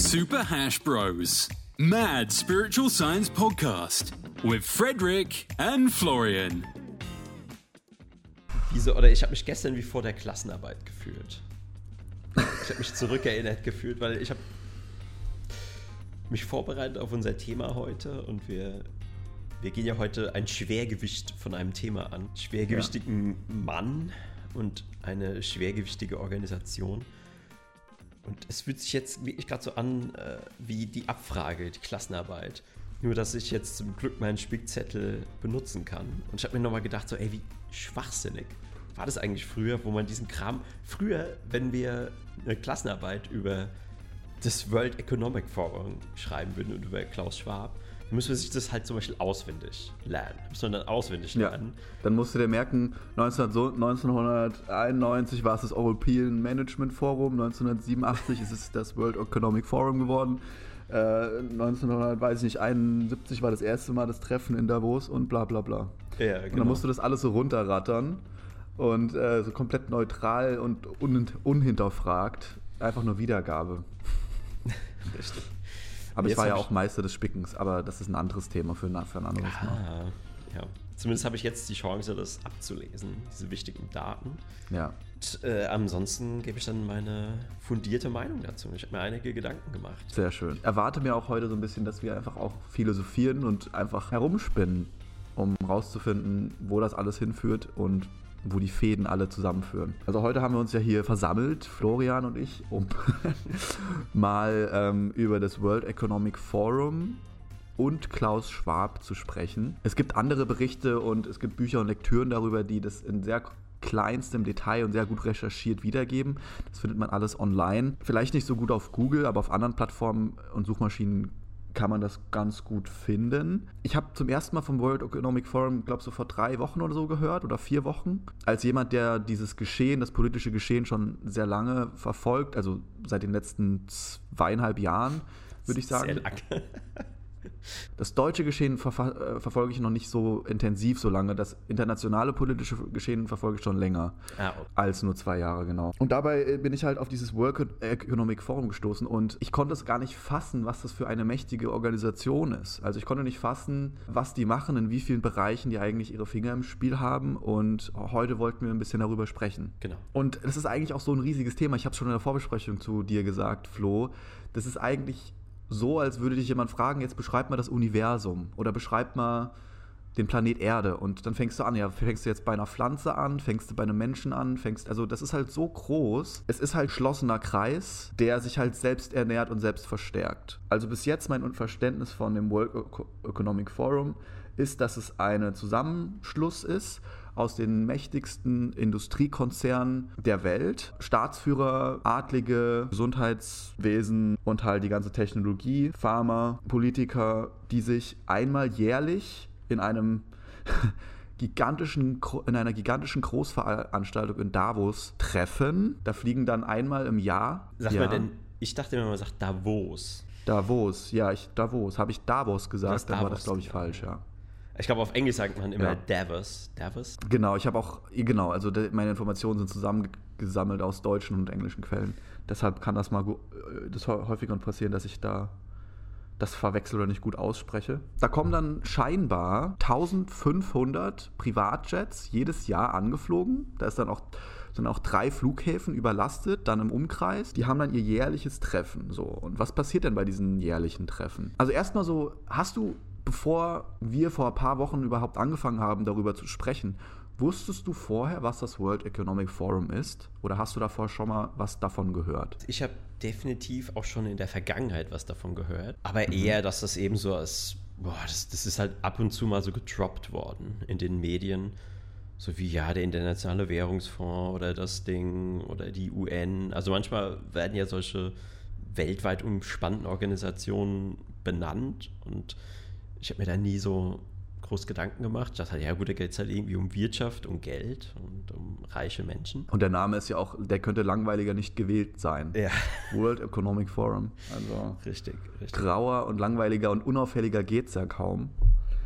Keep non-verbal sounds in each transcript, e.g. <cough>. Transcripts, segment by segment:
Super Hash Bros. Mad Spiritual Science Podcast with Frederick and Florian. Diese, oder ich habe mich gestern wie vor der Klassenarbeit gefühlt. Ich habe mich zurückerinnert gefühlt, weil ich habe mich vorbereitet auf unser Thema heute und wir, wir gehen ja heute ein Schwergewicht von einem Thema an. Schwergewichtigen Mann und eine schwergewichtige Organisation. Und es fühlt sich jetzt wirklich gerade so an äh, wie die Abfrage, die Klassenarbeit. Nur, dass ich jetzt zum Glück meinen Spickzettel benutzen kann. Und ich habe mir nochmal gedacht, so, ey, wie schwachsinnig war das eigentlich früher, wo man diesen Kram. Früher, wenn wir eine Klassenarbeit über das World Economic Forum schreiben würden und über Klaus Schwab, müssen wir sich das halt zum Beispiel auswendig lernen. Muss man dann auswendig lernen. Ja, dann musst du dir merken, 19, so, 1991 war es das European Management Forum, 1987 ist es das World Economic Forum geworden. Äh, 1971 war das erste Mal das Treffen in Davos und bla bla bla. Ja, Und dann genau. musst du das alles so runterrattern und äh, so komplett neutral und un unhinterfragt. Einfach nur Wiedergabe. <laughs> Richtig. Aber ich war ja auch Meister des Spickens, aber das ist ein anderes Thema für, ein- für ein anderes Mal. Ah, ja. Zumindest habe ich jetzt die Chance, das abzulesen, diese wichtigen Daten. Ja. Und, äh, ansonsten gebe ich dann meine fundierte Meinung dazu. Ich habe mir einige Gedanken gemacht. Sehr schön. Erwarte mir auch heute so ein bisschen, dass wir einfach auch philosophieren und einfach herumspinnen, um rauszufinden, wo das alles hinführt und wo die Fäden alle zusammenführen. Also heute haben wir uns ja hier versammelt, Florian und ich, um <laughs> mal ähm, über das World Economic Forum und Klaus Schwab zu sprechen. Es gibt andere Berichte und es gibt Bücher und Lektüren darüber, die das in sehr kleinstem Detail und sehr gut recherchiert wiedergeben. Das findet man alles online. Vielleicht nicht so gut auf Google, aber auf anderen Plattformen und Suchmaschinen kann man das ganz gut finden. Ich habe zum ersten Mal vom World Economic Forum, glaube so vor drei Wochen oder so gehört oder vier Wochen, als jemand, der dieses Geschehen, das politische Geschehen schon sehr lange verfolgt, also seit den letzten zweieinhalb Jahren, würde ich sagen. Sehr lang. <laughs> Das deutsche Geschehen verfa- äh, verfolge ich noch nicht so intensiv so lange. Das internationale politische Geschehen verfolge ich schon länger Ah, okay. als nur zwei Jahre, genau. Und dabei äh, bin ich halt auf dieses World Economic Forum gestoßen und ich konnte es gar nicht fassen, was das für eine mächtige Organisation ist. Also ich konnte nicht fassen, was die machen, in wie vielen Bereichen die eigentlich ihre Finger im Spiel haben und heute wollten wir ein bisschen darüber sprechen. Genau. Und es ist eigentlich auch so ein riesiges Thema. Ich habe es schon in der Vorbesprechung zu dir gesagt, Flo. Das ist eigentlich so, als würde dich jemand fragen, jetzt beschreib mal das Universum oder beschreib mal den Planet Erde. Und dann fängst du an, ja, fängst du jetzt bei einer Pflanze an, fängst du bei einem Menschen an, fängst, also das ist halt so groß. Es ist halt geschlossener Kreis, der sich halt selbst ernährt und selbst verstärkt. Also bis jetzt mein Verständnis von dem World Eco- Economic Forum ist, dass es ein Zusammenschluss ist aus den mächtigsten Industriekonzernen der Welt. Staatsführer, Adlige, Gesundheitswesen und halt die ganze Technologie, Pharma, Politiker, die sich einmal jährlich in einem <laughs> gigantischen, in einer gigantischen Großveranstaltung in Davos treffen. Da fliegen dann einmal im Jahr. Sagt ja, man denn, ich dachte immer, man sagt Davos. Davos, ja, ich, Davos. Habe ich Davos gesagt, dann war das, glaube ich, falsch, ja. Ich glaube, auf Englisch sagt man immer Ja. Davos. Davos? Genau, ich habe auch, genau, also meine Informationen sind zusammengesammelt aus deutschen und englischen Quellen. Deshalb kann das mal äh, das hä- häufiger passieren, dass ich da das verwechsel oder nicht gut ausspreche. Da kommen dann scheinbar 1500 Privatjets jedes Jahr angeflogen. Da ist dann auch, sind auch drei Flughäfen überlastet, dann im Umkreis. Die haben dann ihr jährliches Treffen. So. Und was passiert denn bei diesen jährlichen Treffen? Also erstmal so, hast du, bevor wir vor ein paar Wochen überhaupt angefangen haben, darüber zu sprechen, wusstest du vorher, was das World Economic Forum ist? Oder hast du davor schon mal was davon gehört? Ich habe definitiv auch schon in der Vergangenheit was davon gehört. Aber Mhm. eher, dass das eben so als, boah, das, das ist halt ab und zu mal so gedroppt worden in den Medien. So wie, ja, der Internationale Währungsfonds oder das Ding oder die UN. Also manchmal werden ja solche weltweit umspannten Organisationen benannt und ich habe mir da nie so groß Gedanken gemacht. Ich dachte, halt, ja gut, da geht es halt irgendwie um Wirtschaft, um Geld und um reiche Menschen. Und der Name ist ja auch, der könnte langweiliger nicht gewählt sein. Ja, World Economic Forum. Also richtig, richtig. grauer und langweiliger und unauffälliger geht's ja kaum.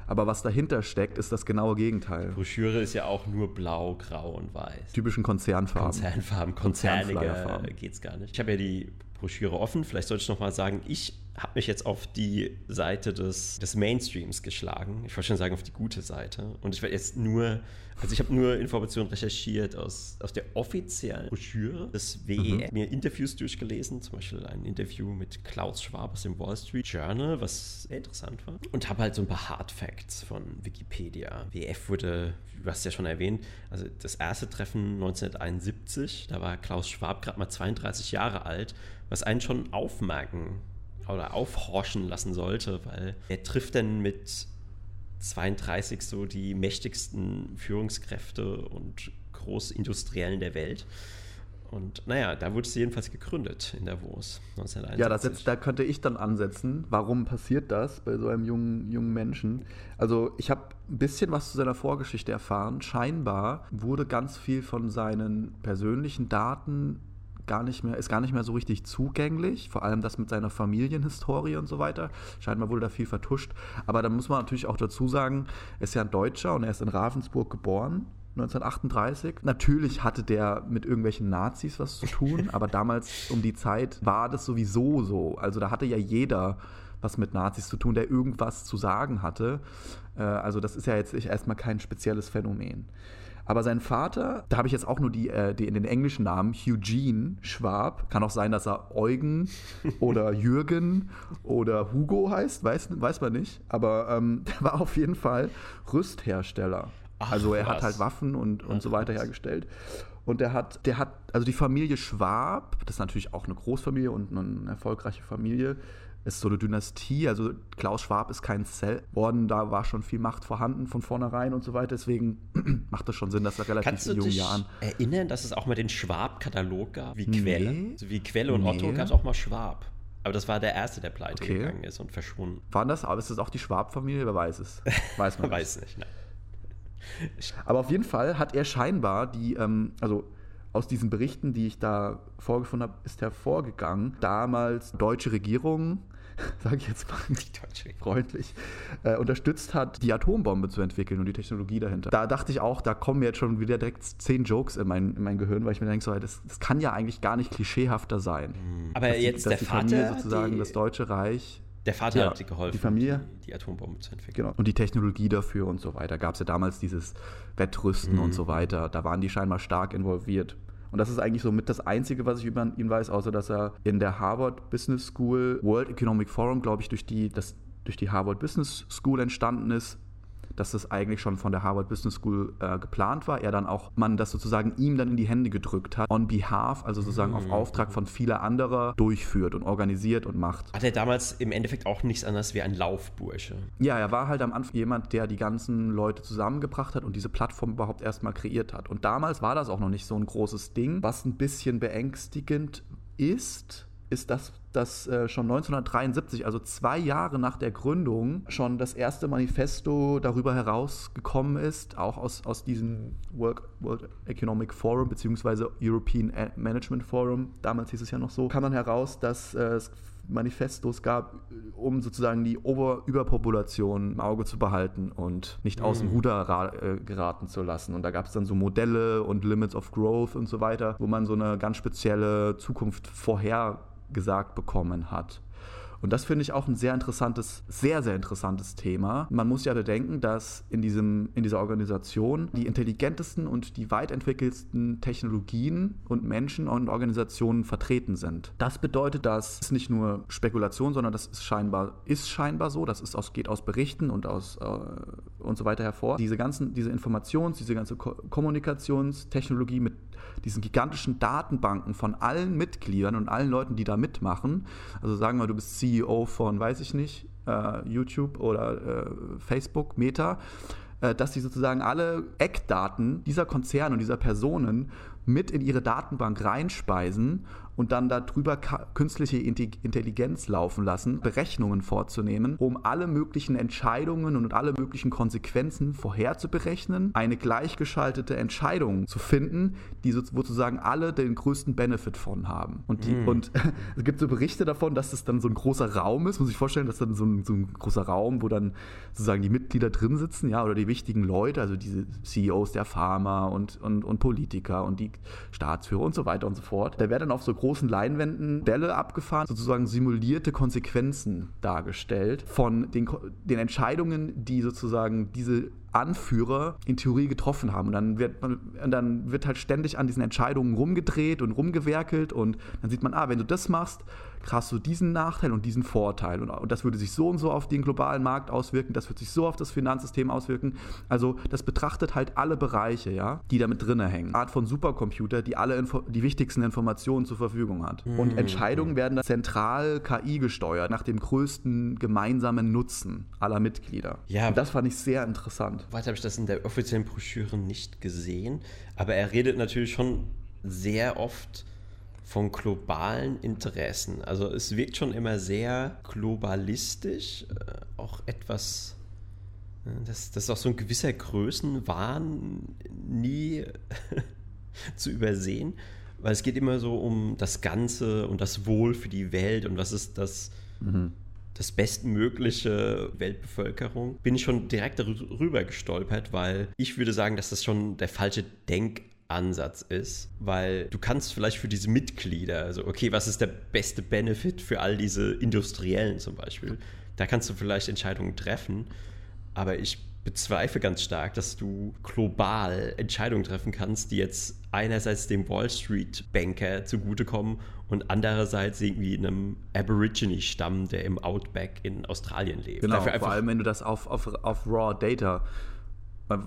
Aber was dahinter steckt, ist das genaue Gegenteil. Broschüre ist ja auch nur blau, grau und weiß. Typischen Konzernfarben. Konzernfarben, konzerniger geht's gar nicht. Ich habe ja die Broschüre offen. Vielleicht sollte ich nochmal sagen, ich habe mich jetzt auf die Seite des, des Mainstreams geschlagen. Ich wollte schon sagen, auf die gute Seite. Und ich werde jetzt nur, also ich habe nur Informationen recherchiert aus, aus der offiziellen Broschüre des WEF, mhm. mir Interviews durchgelesen, zum Beispiel ein Interview mit Klaus Schwab aus dem Wall Street Journal, was sehr interessant war. Und habe halt so ein paar Hard Facts von Wikipedia. WEF wurde, du hast ja schon erwähnt, also das erste Treffen 1971, da war Klaus Schwab gerade mal 32 Jahre alt, was einen schon aufmerken oder aufhorchen lassen sollte, weil er trifft dann mit 32 so die mächtigsten Führungskräfte und Großindustriellen der Welt. Und naja, da wurde es jedenfalls gegründet in Davos 1971. Ja, das da könnte ich dann ansetzen. Warum passiert das bei so einem jungen, jungen Menschen? Also ich habe ein bisschen was zu seiner Vorgeschichte erfahren. Scheinbar wurde ganz viel von seinen persönlichen Daten gar nicht mehr, ist gar nicht mehr so richtig zugänglich, vor allem das mit seiner Familienhistorie und so weiter. Scheinbar wurde da viel vertuscht. Aber da muss man natürlich auch dazu sagen, er ist ja ein Deutscher und er ist in Ravensburg geboren. 1938. Natürlich hatte der mit irgendwelchen Nazis was zu tun, <laughs> aber damals um die Zeit war das sowieso so. Also da hatte ja jeder was mit Nazis zu tun, der irgendwas zu sagen hatte. Äh, also das ist ja jetzt erstmal kein spezielles Phänomen. Aber sein Vater, da habe ich jetzt auch nur die, äh, die in den englischen Namen, Eugene Schwab. Kann auch sein, dass er Eugen <laughs> oder Jürgen oder Hugo heißt, weiß, weiß man nicht. Aber ähm, <laughs> der war auf jeden Fall Rüsthersteller. Ach, also er was. hat halt Waffen und, und Ach, so weiter hergestellt. Und der hat, der hat, also die Familie Schwab, das ist natürlich auch eine Großfamilie und eine erfolgreiche Familie, ist so eine Dynastie. Also Klaus Schwab ist kein Zell worden, da war schon viel Macht vorhanden von vornherein und so weiter. Deswegen <clears throat> macht das schon Sinn, dass er relativ Kannst in jungen Jahren. erinnern, dass es auch mal den Schwab-Katalog gab, wie Quelle? Nee. Also wie Quelle und nee. Otto gab es auch mal Schwab. Aber das war der erste, der pleite okay. gegangen ist und verschwunden. Waren das, aber ist das auch die Schwab-Familie? Wer weiß es? <laughs> Weiß man weiß nicht. Nein. Aber auf jeden Fall hat er scheinbar die, ähm, also aus diesen Berichten, die ich da vorgefunden habe, ist hervorgegangen, damals deutsche Regierung <laughs> sage ich jetzt mal <laughs> freundlich, äh, unterstützt hat, die Atombombe zu entwickeln und die Technologie dahinter. Da dachte ich auch, da kommen jetzt schon wieder direkt zehn Jokes in mein, in mein Gehirn, weil ich mir denke, so, das, das kann ja eigentlich gar nicht klischeehafter sein. Hm. Aber dass jetzt die, der die Vater, Familie sozusagen, die, das Deutsche Reich der Vater ja, hat dir geholfen, die, Familie, die, die, Atombombe zu entwickeln. Genau. Und die Technologie dafür und so weiter. Gab es ja damals dieses Wettrüsten mhm. und so weiter. Da waren die scheinbar stark involviert. Und das ist eigentlich so mit das Einzige, was ich über ihn weiß, außer dass er in der Harvard Business School World Economic Forum, glaube ich, durch die, das, durch die Harvard Business School entstanden ist, dass das eigentlich schon von der Harvard Business School äh, geplant war. Er dann auch, man das sozusagen ihm dann in die Hände gedrückt hat, on behalf, also sozusagen mhm. auf Auftrag von vieler anderer durchführt und organisiert und macht. Hat er damals im Endeffekt auch nichts anderes wie ein Laufbursche? Ja, er war halt am Anfang jemand, der die ganzen Leute zusammengebracht hat und diese Plattform überhaupt erstmal kreiert hat. Und damals war das auch noch nicht so ein großes Ding, was ein bisschen beängstigend ist, ist, dass dass äh, schon 1973, also zwei Jahre nach der Gründung, schon das erste Manifesto darüber herausgekommen ist, auch aus, aus diesem World, World Economic Forum bzw. European Management Forum, damals hieß es ja noch so, kam man heraus, dass äh, es Manifestos gab, um sozusagen die Ober Überpopulation im Auge zu behalten und nicht aus dem mhm. Ruder äh, geraten zu lassen. Und da gab es dann so Modelle und Limits of Growth und so weiter, wo man so eine ganz spezielle Zukunft vorher gesagt bekommen hat. Und das finde ich auch ein sehr interessantes, sehr, sehr interessantes Thema. Man muss ja bedenken, dass in, diesem, in dieser Organisation die intelligentesten und die weit entwickelsten Technologien und Menschen und Organisationen vertreten sind. Das bedeutet, dass es nicht nur Spekulation, sondern das ist scheinbar, ist scheinbar so, das ist aus, geht aus Berichten und aus äh, und so weiter hervor. Diese ganzen, diese Informations-, diese ganze Ko Kommunikationstechnologie mit diesen gigantischen Datenbanken von allen Mitgliedern und allen Leuten, die da mitmachen. Also sagen wir, du bist CEO von, weiß ich nicht, äh, YouTube oder äh, Facebook, Meta, äh, dass die sozusagen alle Eckdaten dieser Konzerne und dieser Personen mit in ihre Datenbank reinspeisen und dann darüber künstliche Intelligenz laufen lassen, Berechnungen vorzunehmen, um alle möglichen Entscheidungen und alle möglichen Konsequenzen vorherzuberechnen, eine gleichgeschaltete Entscheidung zu finden, die sozusagen alle den größten Benefit von haben. Und, die, mm. und <laughs> es gibt so Berichte davon, dass es dann so ein großer Raum ist, muss ich vorstellen, dass dann so ein, so ein großer Raum, wo dann sozusagen die Mitglieder drin sitzen, ja, oder die wichtigen Leute, also diese CEOs der Pharma und, und, und Politiker und die Staatsführer und so weiter und so fort. Da werden dann auf so großen Leinwänden Bälle abgefahren, sozusagen simulierte Konsequenzen dargestellt von den, den Entscheidungen, die sozusagen diese Anführer in Theorie getroffen haben. Und dann wird, man, dann wird halt ständig an diesen Entscheidungen rumgedreht und rumgewerkelt und dann sieht man, ah, wenn du das machst, hast du diesen Nachteil und diesen Vorteil. Und, und, das würde sich so und so auf den globalen Markt auswirken, das wird sich so auf das Finanzsystem auswirken. Also das betrachtet halt alle Bereiche, ja, die da mit drin hängen. Art von Supercomputer, die alle Info die wichtigsten Informationen zur Verfügung hat. Mhm. Und Entscheidungen werden dann zentral KI gesteuert, nach dem größten gemeinsamen Nutzen aller Mitglieder. Ja. Und das fand ich sehr interessant. Weiter habe ich das in der offiziellen Broschüre nicht gesehen, aber er redet natürlich schon sehr oft von globalen Interessen. Also es wirkt schon immer sehr globalistisch, äh, auch etwas, äh, das, das ist auch so ein gewisser Größenwahn nie <laughs> zu übersehen, weil es geht immer so um das Ganze und das Wohl für die Welt und was ist das, mhm. das bestmögliche Weltbevölkerung. Bin ich schon direkt darüber gestolpert, weil ich würde sagen, dass das schon der falsche Denk Ansatz ist, weil du kannst vielleicht für diese Mitglieder, also okay, was ist der beste Benefit für all diese Industriellen zum Beispiel, da kannst du vielleicht Entscheidungen treffen, aber ich bezweifle ganz stark, dass du global Entscheidungen treffen kannst, die jetzt einerseits dem Wall Street Banker zugutekommen und andererseits irgendwie einem Aborigine-Stamm, der im Outback in Australien lebt. Genau, vor allem wenn du das auf, auf, auf Raw Data,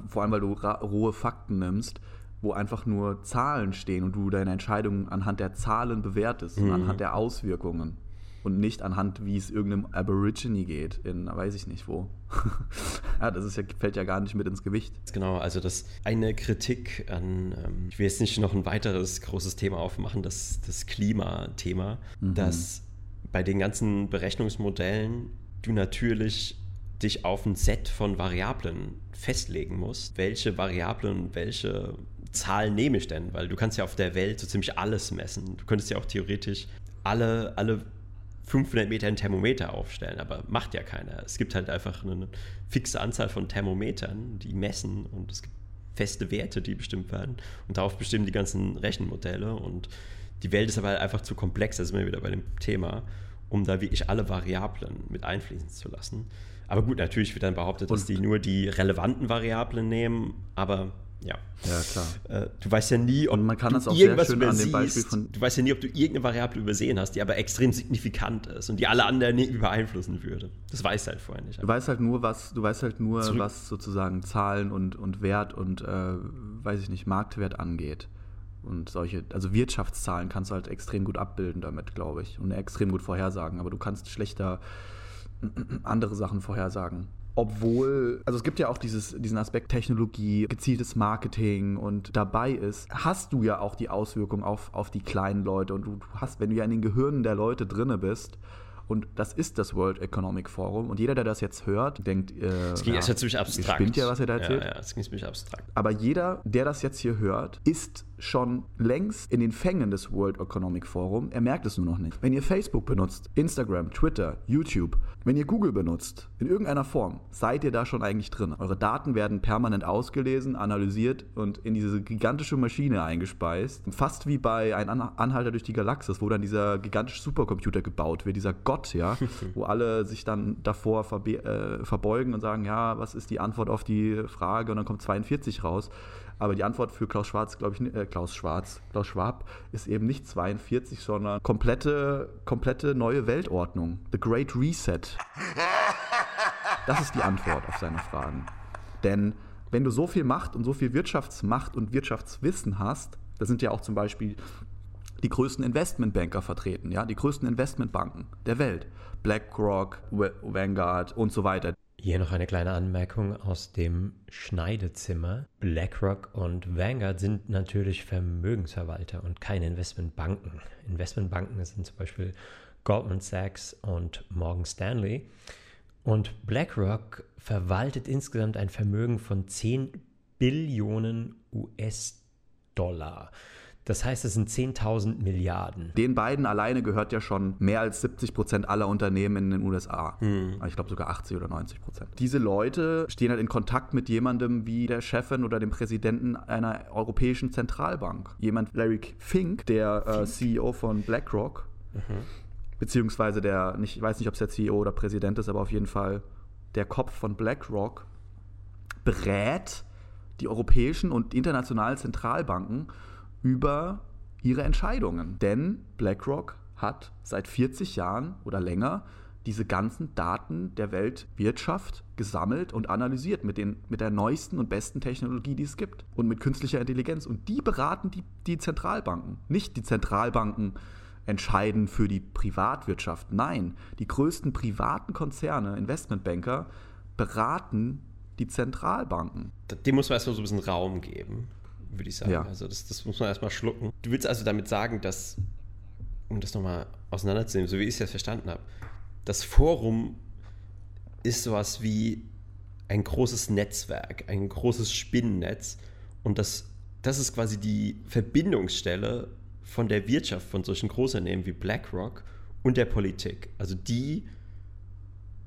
vor allem weil du rohe Fakten nimmst, wo einfach nur Zahlen stehen und du deine Entscheidungen anhand der Zahlen bewertest mhm. und anhand der Auswirkungen und nicht anhand, wie es irgendeinem Aborigine geht, in weiß ich nicht wo. <laughs> ja, das ist ja, fällt ja gar nicht mit ins Gewicht. Genau, also das eine Kritik an, ähm, ich will jetzt nicht noch ein weiteres großes Thema aufmachen, das, das Klimathema, mhm. dass bei den ganzen Berechnungsmodellen du natürlich dich auf ein Set von Variablen festlegen musst, welche Variablen, welche Zahlen nehme ich denn? Weil du kannst ja auf der Welt so ziemlich alles messen. Du könntest ja auch theoretisch alle, alle 500 Meter ein Thermometer aufstellen, aber macht ja keiner. Es gibt halt einfach eine fixe Anzahl von Thermometern, die messen und es gibt feste Werte, die bestimmt werden und darauf bestimmen die ganzen Rechenmodelle und die Welt ist aber halt einfach zu komplex, da sind wir wieder bei dem Thema, um da wirklich alle Variablen mit einfließen zu lassen. Aber gut, natürlich wird dann behauptet, dass die nur die relevanten Variablen nehmen, aber ja. Ja, klar. Äh, du weißt ja nie, ob man kann du das auch irgendwas sehr schön an dem Beispiel von Du weißt ja nie, ob du irgendeine Variable übersehen hast, die aber extrem signifikant ist und die alle anderen irgendwie beeinflussen würde. Das weißt du halt vorher nicht. Du weißt halt nur, was, du weißt halt nur, Zurück. was sozusagen Zahlen und, und Wert und äh, weiß ich nicht, Marktwert angeht. Und solche, also Wirtschaftszahlen kannst du halt extrem gut abbilden damit, glaube ich. Und extrem gut vorhersagen. Aber du kannst schlechter andere Sachen vorhersagen obwohl, also es gibt ja auch dieses, diesen Aspekt Technologie, gezieltes Marketing und dabei ist, hast du ja auch die Auswirkung auf, auf die kleinen Leute und du hast, wenn du ja in den Gehirnen der Leute drinne bist, und das ist das World Economic Forum. Und jeder, der das jetzt hört, denkt, äh, das ging ja, jetzt ziemlich abstrakt. Spinnt ja, was er da erzählt. Ja, ja, das ging ziemlich abstrakt. Aber jeder, der das jetzt hier hört, ist schon längst in den Fängen des World Economic Forum. Er merkt es nur noch nicht. Wenn ihr Facebook benutzt, Instagram, Twitter, YouTube, wenn ihr Google benutzt, in irgendeiner Form, seid ihr da schon eigentlich drin. Eure Daten werden permanent ausgelesen, analysiert und in diese gigantische Maschine eingespeist. Fast wie bei ein Anhalter durch die Galaxis, wo dann dieser gigantische Supercomputer gebaut wird, dieser Gott, ja, <laughs> wo alle sich dann davor äh, verbeugen und sagen, ja, was ist die Antwort auf die Frage? Und dann kommt 42 raus. Aber die Antwort für Klaus Schwarz, glaube ich, äh, Klaus Schwarz, Klaus Schwab, ist eben nicht 42, sondern komplette, komplette neue Weltordnung. The Great Reset. <laughs> Das ist die Antwort auf seine Fragen. Denn wenn du so viel Macht und so viel Wirtschaftsmacht und Wirtschaftswissen hast, da sind ja auch zum Beispiel die größten Investmentbanker vertreten, ja, die größten Investmentbanken der Welt. BlackRock, Vanguard und so weiter. Hier noch eine kleine Anmerkung aus dem Schneidezimmer. BlackRock und Vanguard sind natürlich Vermögensverwalter und keine Investmentbanken. Investmentbanken sind zum Beispiel Goldman Sachs und Morgan Stanley. Und BlackRock verwaltet insgesamt ein Vermögen von 10 Billionen US-Dollar. Das heißt, es sind 10.000 Milliarden. Den beiden alleine gehört ja schon mehr als 70 Prozent aller Unternehmen in den USA. Hm. Ich glaube sogar 80 oder 90 Prozent. Diese Leute stehen halt in Kontakt mit jemandem wie der Chefin oder dem Präsidenten einer europäischen Zentralbank. Jemand, Larry Fink, der äh, CEO von BlackRock, beziehungsweise der, nicht, ich weiß nicht, ob es der CEO oder Präsident ist, aber auf jeden Fall der Kopf von BlackRock, berät die europäischen und internationalen Zentralbanken über ihre Entscheidungen. Denn BlackRock hat seit 40 Jahren oder länger diese ganzen Daten der Weltwirtschaft gesammelt und analysiert mit, den, mit der neuesten und besten Technologie, die es gibt und mit künstlicher Intelligenz. Und die beraten die, die Zentralbanken. Nicht die Zentralbanken entscheiden für die Privatwirtschaft. Nein, die größten privaten Konzerne, Investmentbanker, beraten die Zentralbanken. Dem muss man erstmal so ein bisschen Raum geben, würde ich sagen. Ja. Also das, das muss man erstmal schlucken. Du willst also damit sagen, dass, um das nochmal auseinanderzunehmen, so wie ich es jetzt verstanden habe, das Forum ist sowas wie ein großes Netzwerk, ein großes Spinnennetz und das, das ist quasi die Verbindungsstelle von der Wirtschaft von solchen Großunternehmen wie BlackRock und der Politik. Also die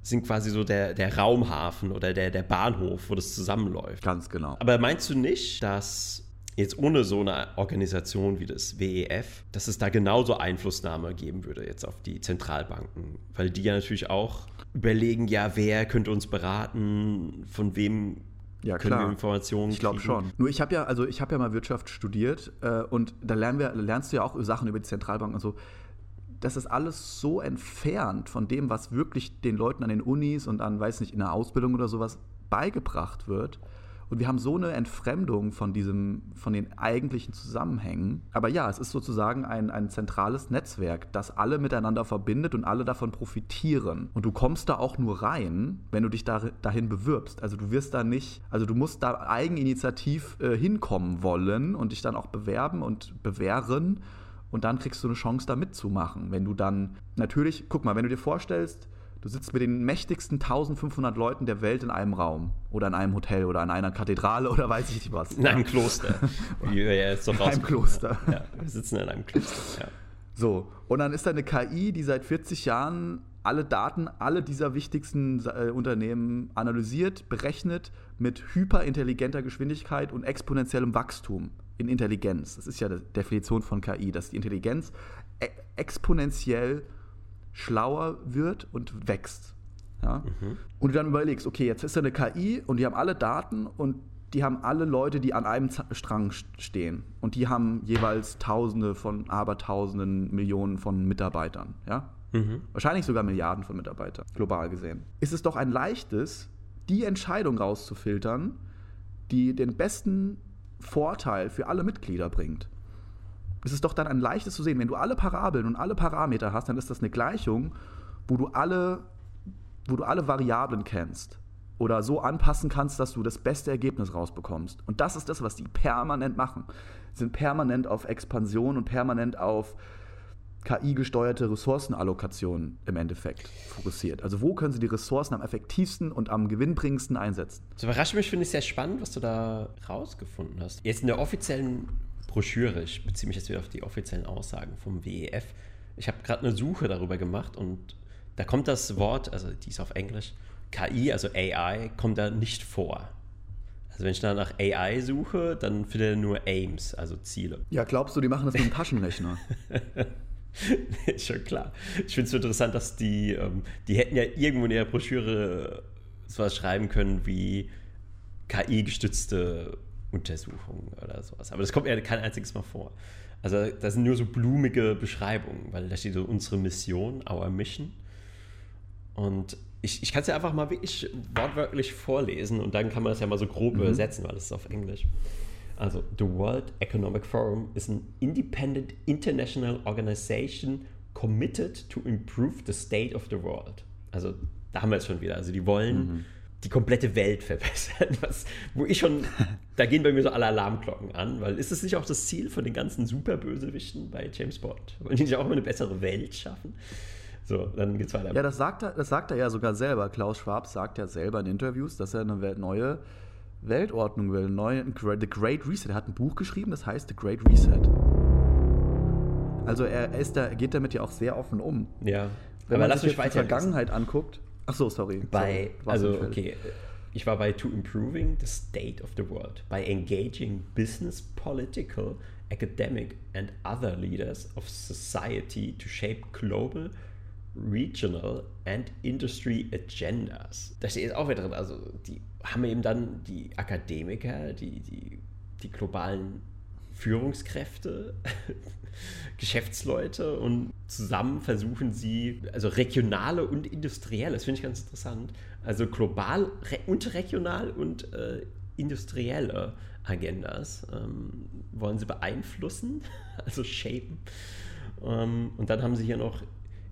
sind quasi so der, der Raumhafen oder der, der Bahnhof, wo das zusammenläuft. Ganz genau. Aber meinst du nicht, dass jetzt ohne so eine Organisation wie das WEF, dass es da genauso Einflussnahme geben würde jetzt auf die Zentralbanken? Weil die ja natürlich auch überlegen, ja, wer könnte uns beraten, von wem Ja, können klar. wir Informationen Ich glaube schon. Nur ich habe ja, also ich habe ja mal Wirtschaft studiert äh, und da lernen wir, lernst du ja auch Sachen über die Zentralbanken und so. Das ist alles so entfernt von dem, was wirklich den Leuten an den Unis und an, weiß nicht, in der Ausbildung oder sowas beigebracht wird. Und wir haben so eine Entfremdung von diesem, von den eigentlichen Zusammenhängen. Aber ja, es ist sozusagen ein, ein zentrales Netzwerk, das alle miteinander verbindet und alle davon profitieren. Und du kommst da auch nur rein, wenn du dich da, dahin bewirbst. Also du wirst da nicht, also du musst da eigeninitiativ äh, hinkommen wollen und dich dann auch bewerben und bewähren. Und dann kriegst du eine Chance, da mitzumachen. Wenn du dann, natürlich, guck mal, wenn du dir vorstellst, du sitzt mit den mächtigsten 1500 Leuten der Welt in einem Raum oder in einem Hotel oder in einer Kathedrale oder weiß ich nicht was. In einem Kloster, <laughs> wie wir jetzt doch In einem Kloster. Ja, wir sitzen in einem Kloster, ja. So, und dann ist da eine KI, die seit 40 Jahren alle Daten, alle dieser wichtigsten äh, Unternehmen analysiert, berechnet mit hyperintelligenter Geschwindigkeit und exponentiellem Wachstum in Intelligenz. Das ist ja die Definition von KI, dass die Intelligenz e exponentiell schlauer wird und wächst. Ja? Und du dann überlegst, okay, jetzt ist da eine KI und die haben alle Daten und die haben alle Leute, die an einem Strang st- stehen. Und die haben jeweils Tausende von, Abertausenden, Millionen von Mitarbeitern. Ja? Wahrscheinlich sogar Milliarden von Mitarbeitern, global gesehen. Ist es doch ein leichtes, die Entscheidung rauszufiltern, die den besten Vorteil für alle Mitglieder bringt. Es ist doch dann ein leichtes zu sehen, wenn du alle Parabeln und alle Parameter hast, dann ist das eine Gleichung, wo du alle, wo du alle Variablen kennst oder so anpassen kannst, dass du das beste Ergebnis rausbekommst. Und das ist das, was die permanent machen. Sie sind permanent auf Expansion und permanent auf KI-gesteuerte Ressourcenallokation im Endeffekt fokussiert. Also wo können sie die Ressourcen am effektivsten und am gewinnbringendsten einsetzen? Das überrascht mich, finde ich sehr spannend, was du da rausgefunden hast. Jetzt in der offiziellen Broschüre, ich beziehe mich jetzt wieder auf die offiziellen Aussagen vom WEF. Ich habe gerade eine Suche darüber gemacht und da kommt das Wort, also die ist auf Englisch, KI, also AI, kommt da nicht vor. Also wenn ich da nach AI suche, dann findet er nur Aims, also Ziele. Ja, glaubst du, die machen das mit einem Taschenrechner? <laughs> Schon klar. Ich finde es so interessant, dass die, ähm, die hätten ja irgendwo in ihrer Broschüre sowas schreiben können wie KI-gestützte Untersuchungen oder sowas. Aber das kommt ja kein einziges Mal vor. Also das sind nur so blumige Beschreibungen, weil da steht so unsere Mission, our mission. Und ich, ich kann es ja einfach mal wirklich wortwörtlich vorlesen und dann kann man das ja mal so grob übersetzen, weil es ist auf Englisch. Also, the World Economic Forum is an independent international organization committed to improve the state of the world. Also, da haben wir es schon wieder. Also, die wollen die komplette Welt verbessern. Was, wo ich schon, <laughs> da gehen bei mir so alle Alarmglocken an, weil ist es nicht auch das Ziel von den ganzen Superbösewichten bei James Bond? Wollen die nicht auch immer eine bessere Welt schaffen? So, dann geht's weiter. Ja, das sagt, er, das sagt er ja sogar selber. Klaus Schwab sagt ja selber in Interviews, dass er eine neue Weltordnung will. Neue, The Great Reset. Er hat ein Buch geschrieben, das heißt The Great Reset. Also er ist da, geht damit ja auch sehr offen um. Ja. Wenn Aber man sich die. Vergangenheit anguckt. Ach so, sorry. Bei, sorry. also, okay. Ich war bei To Improving the State of the World by engaging business, political, academic and other leaders of society to shape global, regional and industry agendas. Da steht jetzt auch wieder drin, also die haben eben dann die Akademiker, die, die, die globalen Führungskräfte, <laughs> Geschäftsleute und zusammen versuchen sie, also regionale und industrielle, das finde ich ganz interessant, also global und regional und äh, industrielle Agendas ähm, wollen sie beeinflussen, <laughs> also shapen. Ähm, und dann haben sie hier noch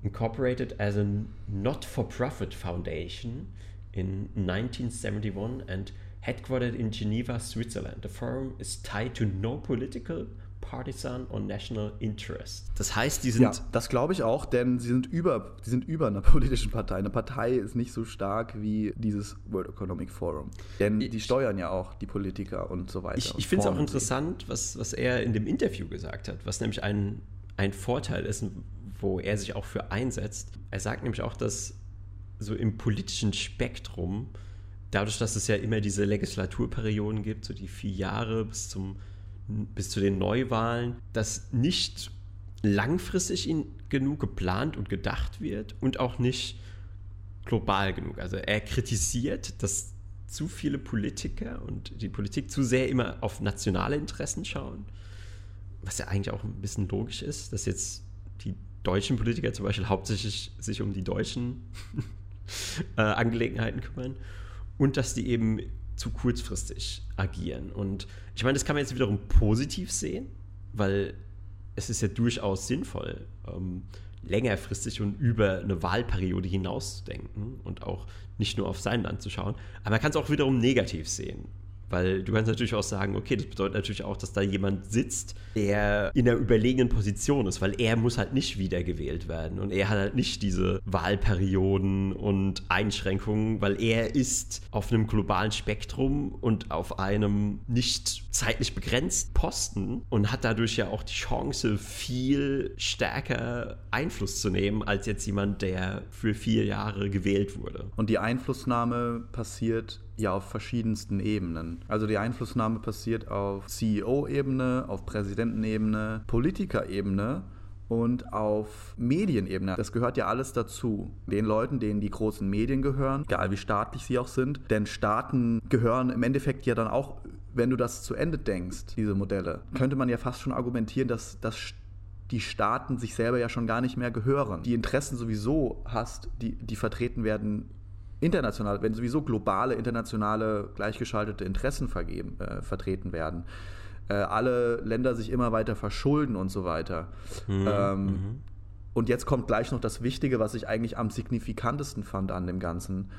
incorporated as a not-for-profit foundation in 1971 and headquartered in Geneva, Switzerland. The forum is tied to no political, partisan or national interest. Das heißt, die sind Ja, das glaube ich auch, denn sie sind über, sie sind über einer <laughs> politischen Partei. Eine Partei ist nicht so stark wie dieses World Economic Forum. Denn die Ich- steuern ja auch die Politiker und so weiter. Ich, ich finde es auch interessant, was, was er in dem Interview gesagt hat, was nämlich ein, ein Vorteil ist, wo er sich auch für einsetzt. Er sagt nämlich auch, dass so im politischen Spektrum, dadurch, dass es ja immer diese Legislaturperioden gibt, so die vier Jahre bis, zum, bis zu den Neuwahlen, dass nicht langfristig genug geplant und gedacht wird und auch nicht global genug. Also er kritisiert, dass zu viele Politiker und die Politik zu sehr immer auf nationale Interessen schauen, was ja eigentlich auch ein bisschen logisch ist, dass jetzt die deutschen Politiker zum Beispiel hauptsächlich sich um die deutschen <laughs> äh, Angelegenheiten kümmern und dass die eben zu kurzfristig agieren. Und ich meine, das kann man jetzt wiederum positiv sehen, weil es ist ja durchaus sinnvoll, ähm, längerfristig und über eine Wahlperiode hinaus zu denken und auch nicht nur auf sein Land zu schauen. Aber man kann es auch wiederum negativ sehen. Weil du kannst natürlich auch sagen, okay, das bedeutet natürlich auch, dass da jemand sitzt, der in einer überlegenen Position ist, weil er muss halt nicht wiedergewählt werden und er hat halt nicht diese Wahlperioden und Einschränkungen, weil er ist auf einem globalen Spektrum und auf einem nicht zeitlich begrenzten Posten und hat dadurch ja auch die Chance, viel stärker Einfluss zu nehmen, als jetzt jemand, der für vier Jahre gewählt wurde. Und die Einflussnahme passiert ja auf verschiedensten Ebenen. Also die Einflussnahme passiert auf CEO-Ebene, auf Präsidentenebene, Politikerebene und auf Medienebene. Das gehört ja alles dazu. Den Leuten, denen die großen Medien gehören, egal wie staatlich sie auch sind, denn Staaten gehören im Endeffekt ja dann auch, wenn du das zu Ende denkst, diese Modelle, könnte man ja fast schon argumentieren, dass das die Staaten sich selber ja schon gar nicht mehr gehören. Die Interessen sowieso hast, die, die vertreten werden international, wenn sowieso globale, internationale, gleichgeschaltete Interessen vergeben, äh, vertreten werden, äh, alle Länder sich immer weiter verschulden und so weiter. ähm, Und jetzt kommt gleich noch das Wichtige, was ich eigentlich am signifikantesten fand an dem Ganzen,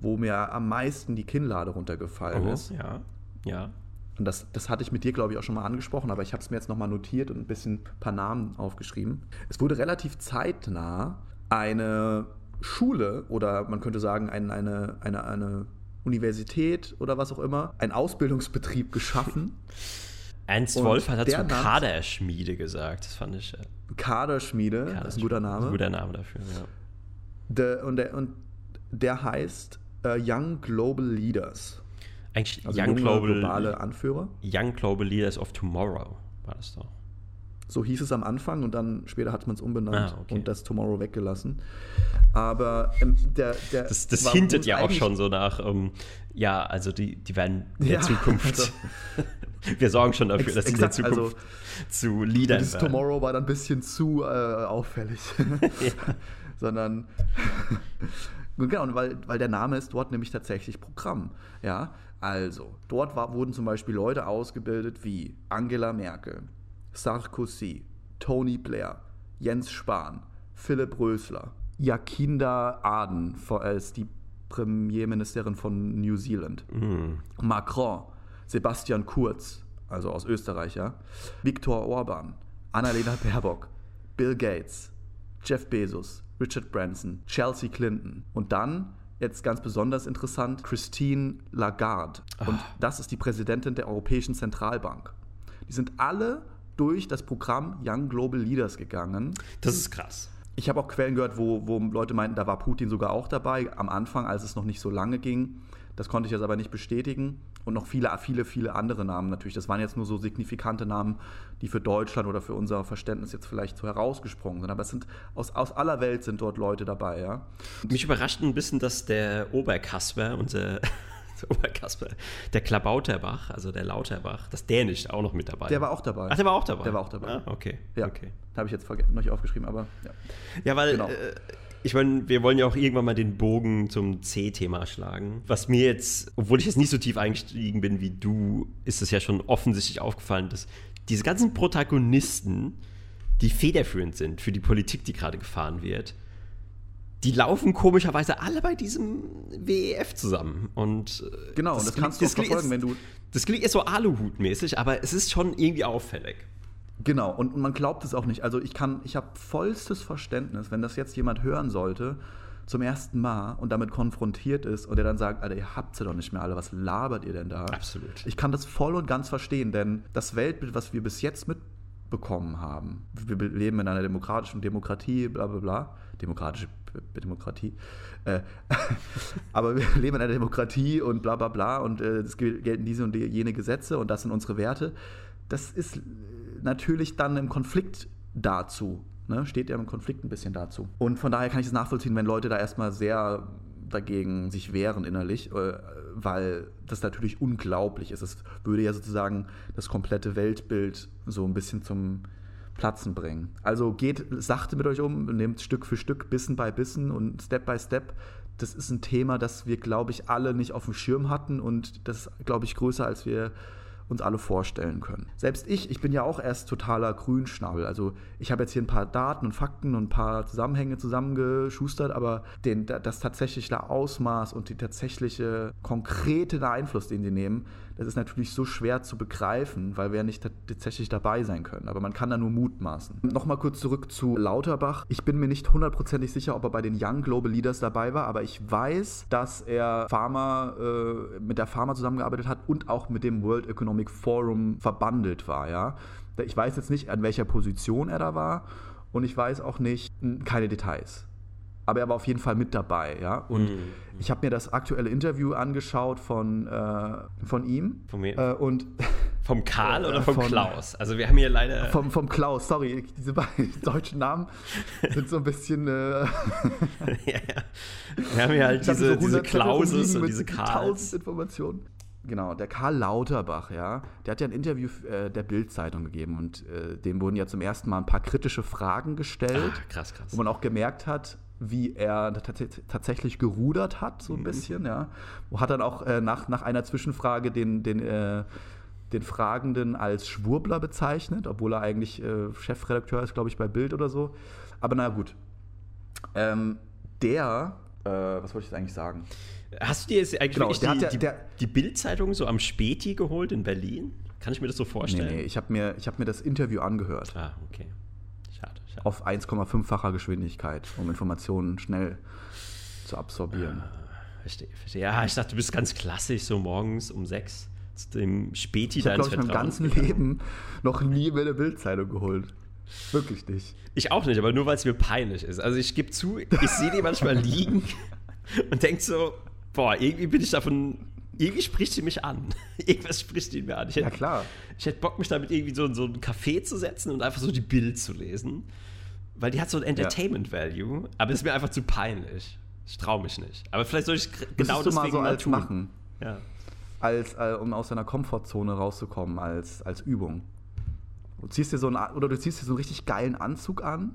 wo mir am meisten die Kinnlade runtergefallen ist. Oh, ja, ja. Und das, das hatte ich mit dir, glaube ich, auch schon mal angesprochen, aber ich habe es mir jetzt nochmal notiert und ein bisschen ein paar Namen aufgeschrieben. Es wurde relativ zeitnah eine Schule oder man könnte sagen ein, eine, eine, eine Universität oder was auch immer, ein Ausbildungsbetrieb geschaffen. <laughs> Ernst Wolf hat dazu Kaderschmiede gesagt. Das fand ich. Äh, Kaderschmiede, das ist ein guter Name. Ein guter Name dafür, ja. Der, und, der, und der heißt äh, Young Global Leaders. Eigentlich Also Young Global, globale Anführer. Young Global Leaders of Tomorrow war das doch. So hieß es am Anfang und dann später hat man es umbenannt Ah, okay. und das Tomorrow weggelassen. Aber ähm, der, der Das, das hintet ja auch schon so nach, ähm, ja, also die, die werden in der Ja, Zukunft. also- <laughs> wir sorgen schon dafür, Ex- dass sie in der also- Zukunft zu Leadern Dieses werden. Tomorrow war dann ein bisschen zu äh, auffällig. <laughs> Sondern <laughs> Und genau, weil, weil der Name ist dort nämlich tatsächlich Programm. Ja, also dort war, wurden zum Beispiel Leute ausgebildet wie Angela Merkel, Sarkozy, Tony Blair, Jens Spahn, Philipp Rösler, Jacinda Ardern vor- als die Premierministerin von New Zealand, Mhm. Macron, Sebastian Kurz, also aus Österreich, ja, Viktor Orban, Annalena Baerbock, Bill Gates, Jeff Bezos, Richard Branson, Chelsea Clinton und dann, jetzt ganz besonders interessant, Christine Lagarde. Und das ist die Präsidentin der Europäischen Zentralbank. Die sind alle durch das Programm Young Global Leaders gegangen. Das ist krass. Ich habe auch Quellen gehört, wo, wo Leute meinten, da war Putin sogar auch dabei, am Anfang, als es noch nicht so lange ging. Das konnte ich jetzt aber nicht bestätigen. Und noch viele, viele, viele andere Namen natürlich. Das waren jetzt nur so signifikante Namen, die für Deutschland oder für unser Verständnis jetzt vielleicht so herausgesprungen sind. Aber es sind aus, aus aller Welt sind dort Leute dabei, ja. Mich überrascht ein bisschen, dass der Oberkasper, unser <laughs> Oberkasper, der Klabauterbach, also der Lauterbach, dass der nicht auch noch mit dabei Der war auch dabei. Ach, der war auch dabei? Der war auch dabei. Ah, okay. Ja. okay. Habe ich jetzt noch nicht aufgeschrieben, aber ja. Ja, weil Genau. äh, ich meine, wir wollen ja auch irgendwann mal den Bogen zum C-Thema schlagen. Was mir jetzt, obwohl ich jetzt nicht so tief eingestiegen bin wie du, ist es ja schon offensichtlich aufgefallen, dass diese ganzen Protagonisten, die federführend sind für die Politik, die gerade gefahren wird, die laufen komischerweise alle bei diesem WEF zusammen. Und äh, Genau, und das kannst du auch klingt verfolgen, jetzt- wenn du- Das klingt jetzt so Aluhut-mäßig, aber es ist schon irgendwie auffällig. Genau, und man glaubt es auch nicht. Also ich kann, ich habe vollstes Verständnis, wenn das jetzt jemand hören sollte, zum ersten Mal und damit konfrontiert ist und der dann sagt, Alter, ihr habt sie doch nicht mehr alle, was labert ihr denn da? Absolut. Ich kann das voll und ganz verstehen, denn das Weltbild, was wir bis jetzt mitbekommen haben, wir leben in einer demokratischen Demokratie, bla bla bla, demokratische Demokratie, äh, <laughs> aber wir leben in einer Demokratie und bla bla bla und äh, es gel- gelten diese und jene Gesetze und das sind unsere Werte. Das ist äh, natürlich dann im Konflikt dazu. Ne? Steht ja im Konflikt ein bisschen dazu. Und von daher kann ich es nachvollziehen, wenn Leute da erstmal sehr dagegen sich wehren innerlich, äh, weil das natürlich unglaublich ist. Es würde ja sozusagen das komplette Weltbild so ein bisschen zum Platzen bringen. Also geht sachte mit euch um, nehmt Stück für Stück, Bissen bei Bissen und Step by Step. Das ist ein Thema, das wir, glaube ich, alle nicht auf dem Schirm hatten und das ist, glaube ich, größer, als wir uns alle vorstellen können. Selbst ich, ich bin ja auch erst totaler Grünschnabel. Also ich habe jetzt hier ein paar Daten und Fakten und ein paar Zusammenhänge zusammengeschustert, aber den, das tatsächliche Ausmaß und die tatsächliche konkrete Einfluss, den die nehmen, das ist natürlich so schwer zu begreifen, weil wir ja nicht tatsächlich dabei sein können. Aber man kann da nur mutmaßen. Nochmal kurz zurück zu Lauterbach. Ich bin mir nicht hundertprozentig sicher, ob er bei den Young Global Leaders dabei war, aber ich weiß, dass er Pharma, äh, mit der Pharma zusammengearbeitet hat und auch mit dem World Economic Forum verbandelt war. Ja? Ich weiß jetzt nicht, an welcher Position er da war und ich weiß auch nicht, keine Details aber er war auf jeden Fall mit dabei, ja. Und Mhm. Ich habe mir das aktuelle Interview angeschaut von, äh, von ihm. Von wem? Äh, und <laughs> Vom Karl oder Äh, vom von- Klaus? Also wir haben hier leider. vom, vom Klaus, sorry, diese beiden <laughs> deutschen Namen sind so ein bisschen. Äh, <laughs> ja, ja. Wir haben hier halt diese, so diese 100 Zettel Klauses und diese 1000 Karls. Informationen. Genau, der Karl Lauterbach, ja, der hat ja ein Interview äh, der Bild-Zeitung gegeben und äh, dem wurden ja zum ersten Mal ein paar kritische Fragen gestellt. Ah, krass, krass. wo man auch gemerkt hat, wie er tats tatsächlich gerudert hat, so ein Mhm. bisschen, ja. Hat dann auch äh, nach, nach einer Zwischenfrage den, den, äh, den Fragenden als Schwurbler bezeichnet, obwohl er eigentlich äh, Chefredakteur ist, glaube ich, bei Bild oder so. Aber na gut. Ähm, der, äh, was wollte ich jetzt eigentlich sagen? Hast du dir jetzt eigentlich Genau, die, die, die Bild-Zeitung so am Späti geholt in Berlin? Kann ich mir das so Nee, vorstellen? nee, ich habe mir, ich hab mir das Interview angehört. Ah, okay. Schade, schade. Auf 1,5-facher Geschwindigkeit, um Informationen schnell zu absorbieren. Verstehe, verstehe. Ja, ich dachte, du bist ganz klassisch, so morgens um sechs zu dem Späti Ich habe, deines glaube ich, mein Vertrauens ganzes gegangen. Leben noch nie mir eine Bildzeitung geholt. Wirklich nicht. Ich auch nicht, aber nur weil es mir peinlich ist. Also ich gebe zu, ich sehe die manchmal liegen <laughs> und denke so, boah, irgendwie bin ich davon, irgendwie spricht sie mich an. <laughs> Irgendwas spricht die mir an. Ich hätte, Ja, klar. Ich hätte Bock, mich damit irgendwie so in so ein Café zu setzen und einfach so die Bild zu lesen. Weil die hat so ein Entertainment-Value, aber ist mir einfach zu peinlich. Ich traue mich nicht. Aber vielleicht soll ich genau du mal so mal als tun. machen, Ja. als, äh, um aus deiner Komfortzone rauszukommen, als, als Übung. Du ziehst dir so einen, oder du ziehst dir so einen richtig geilen Anzug an,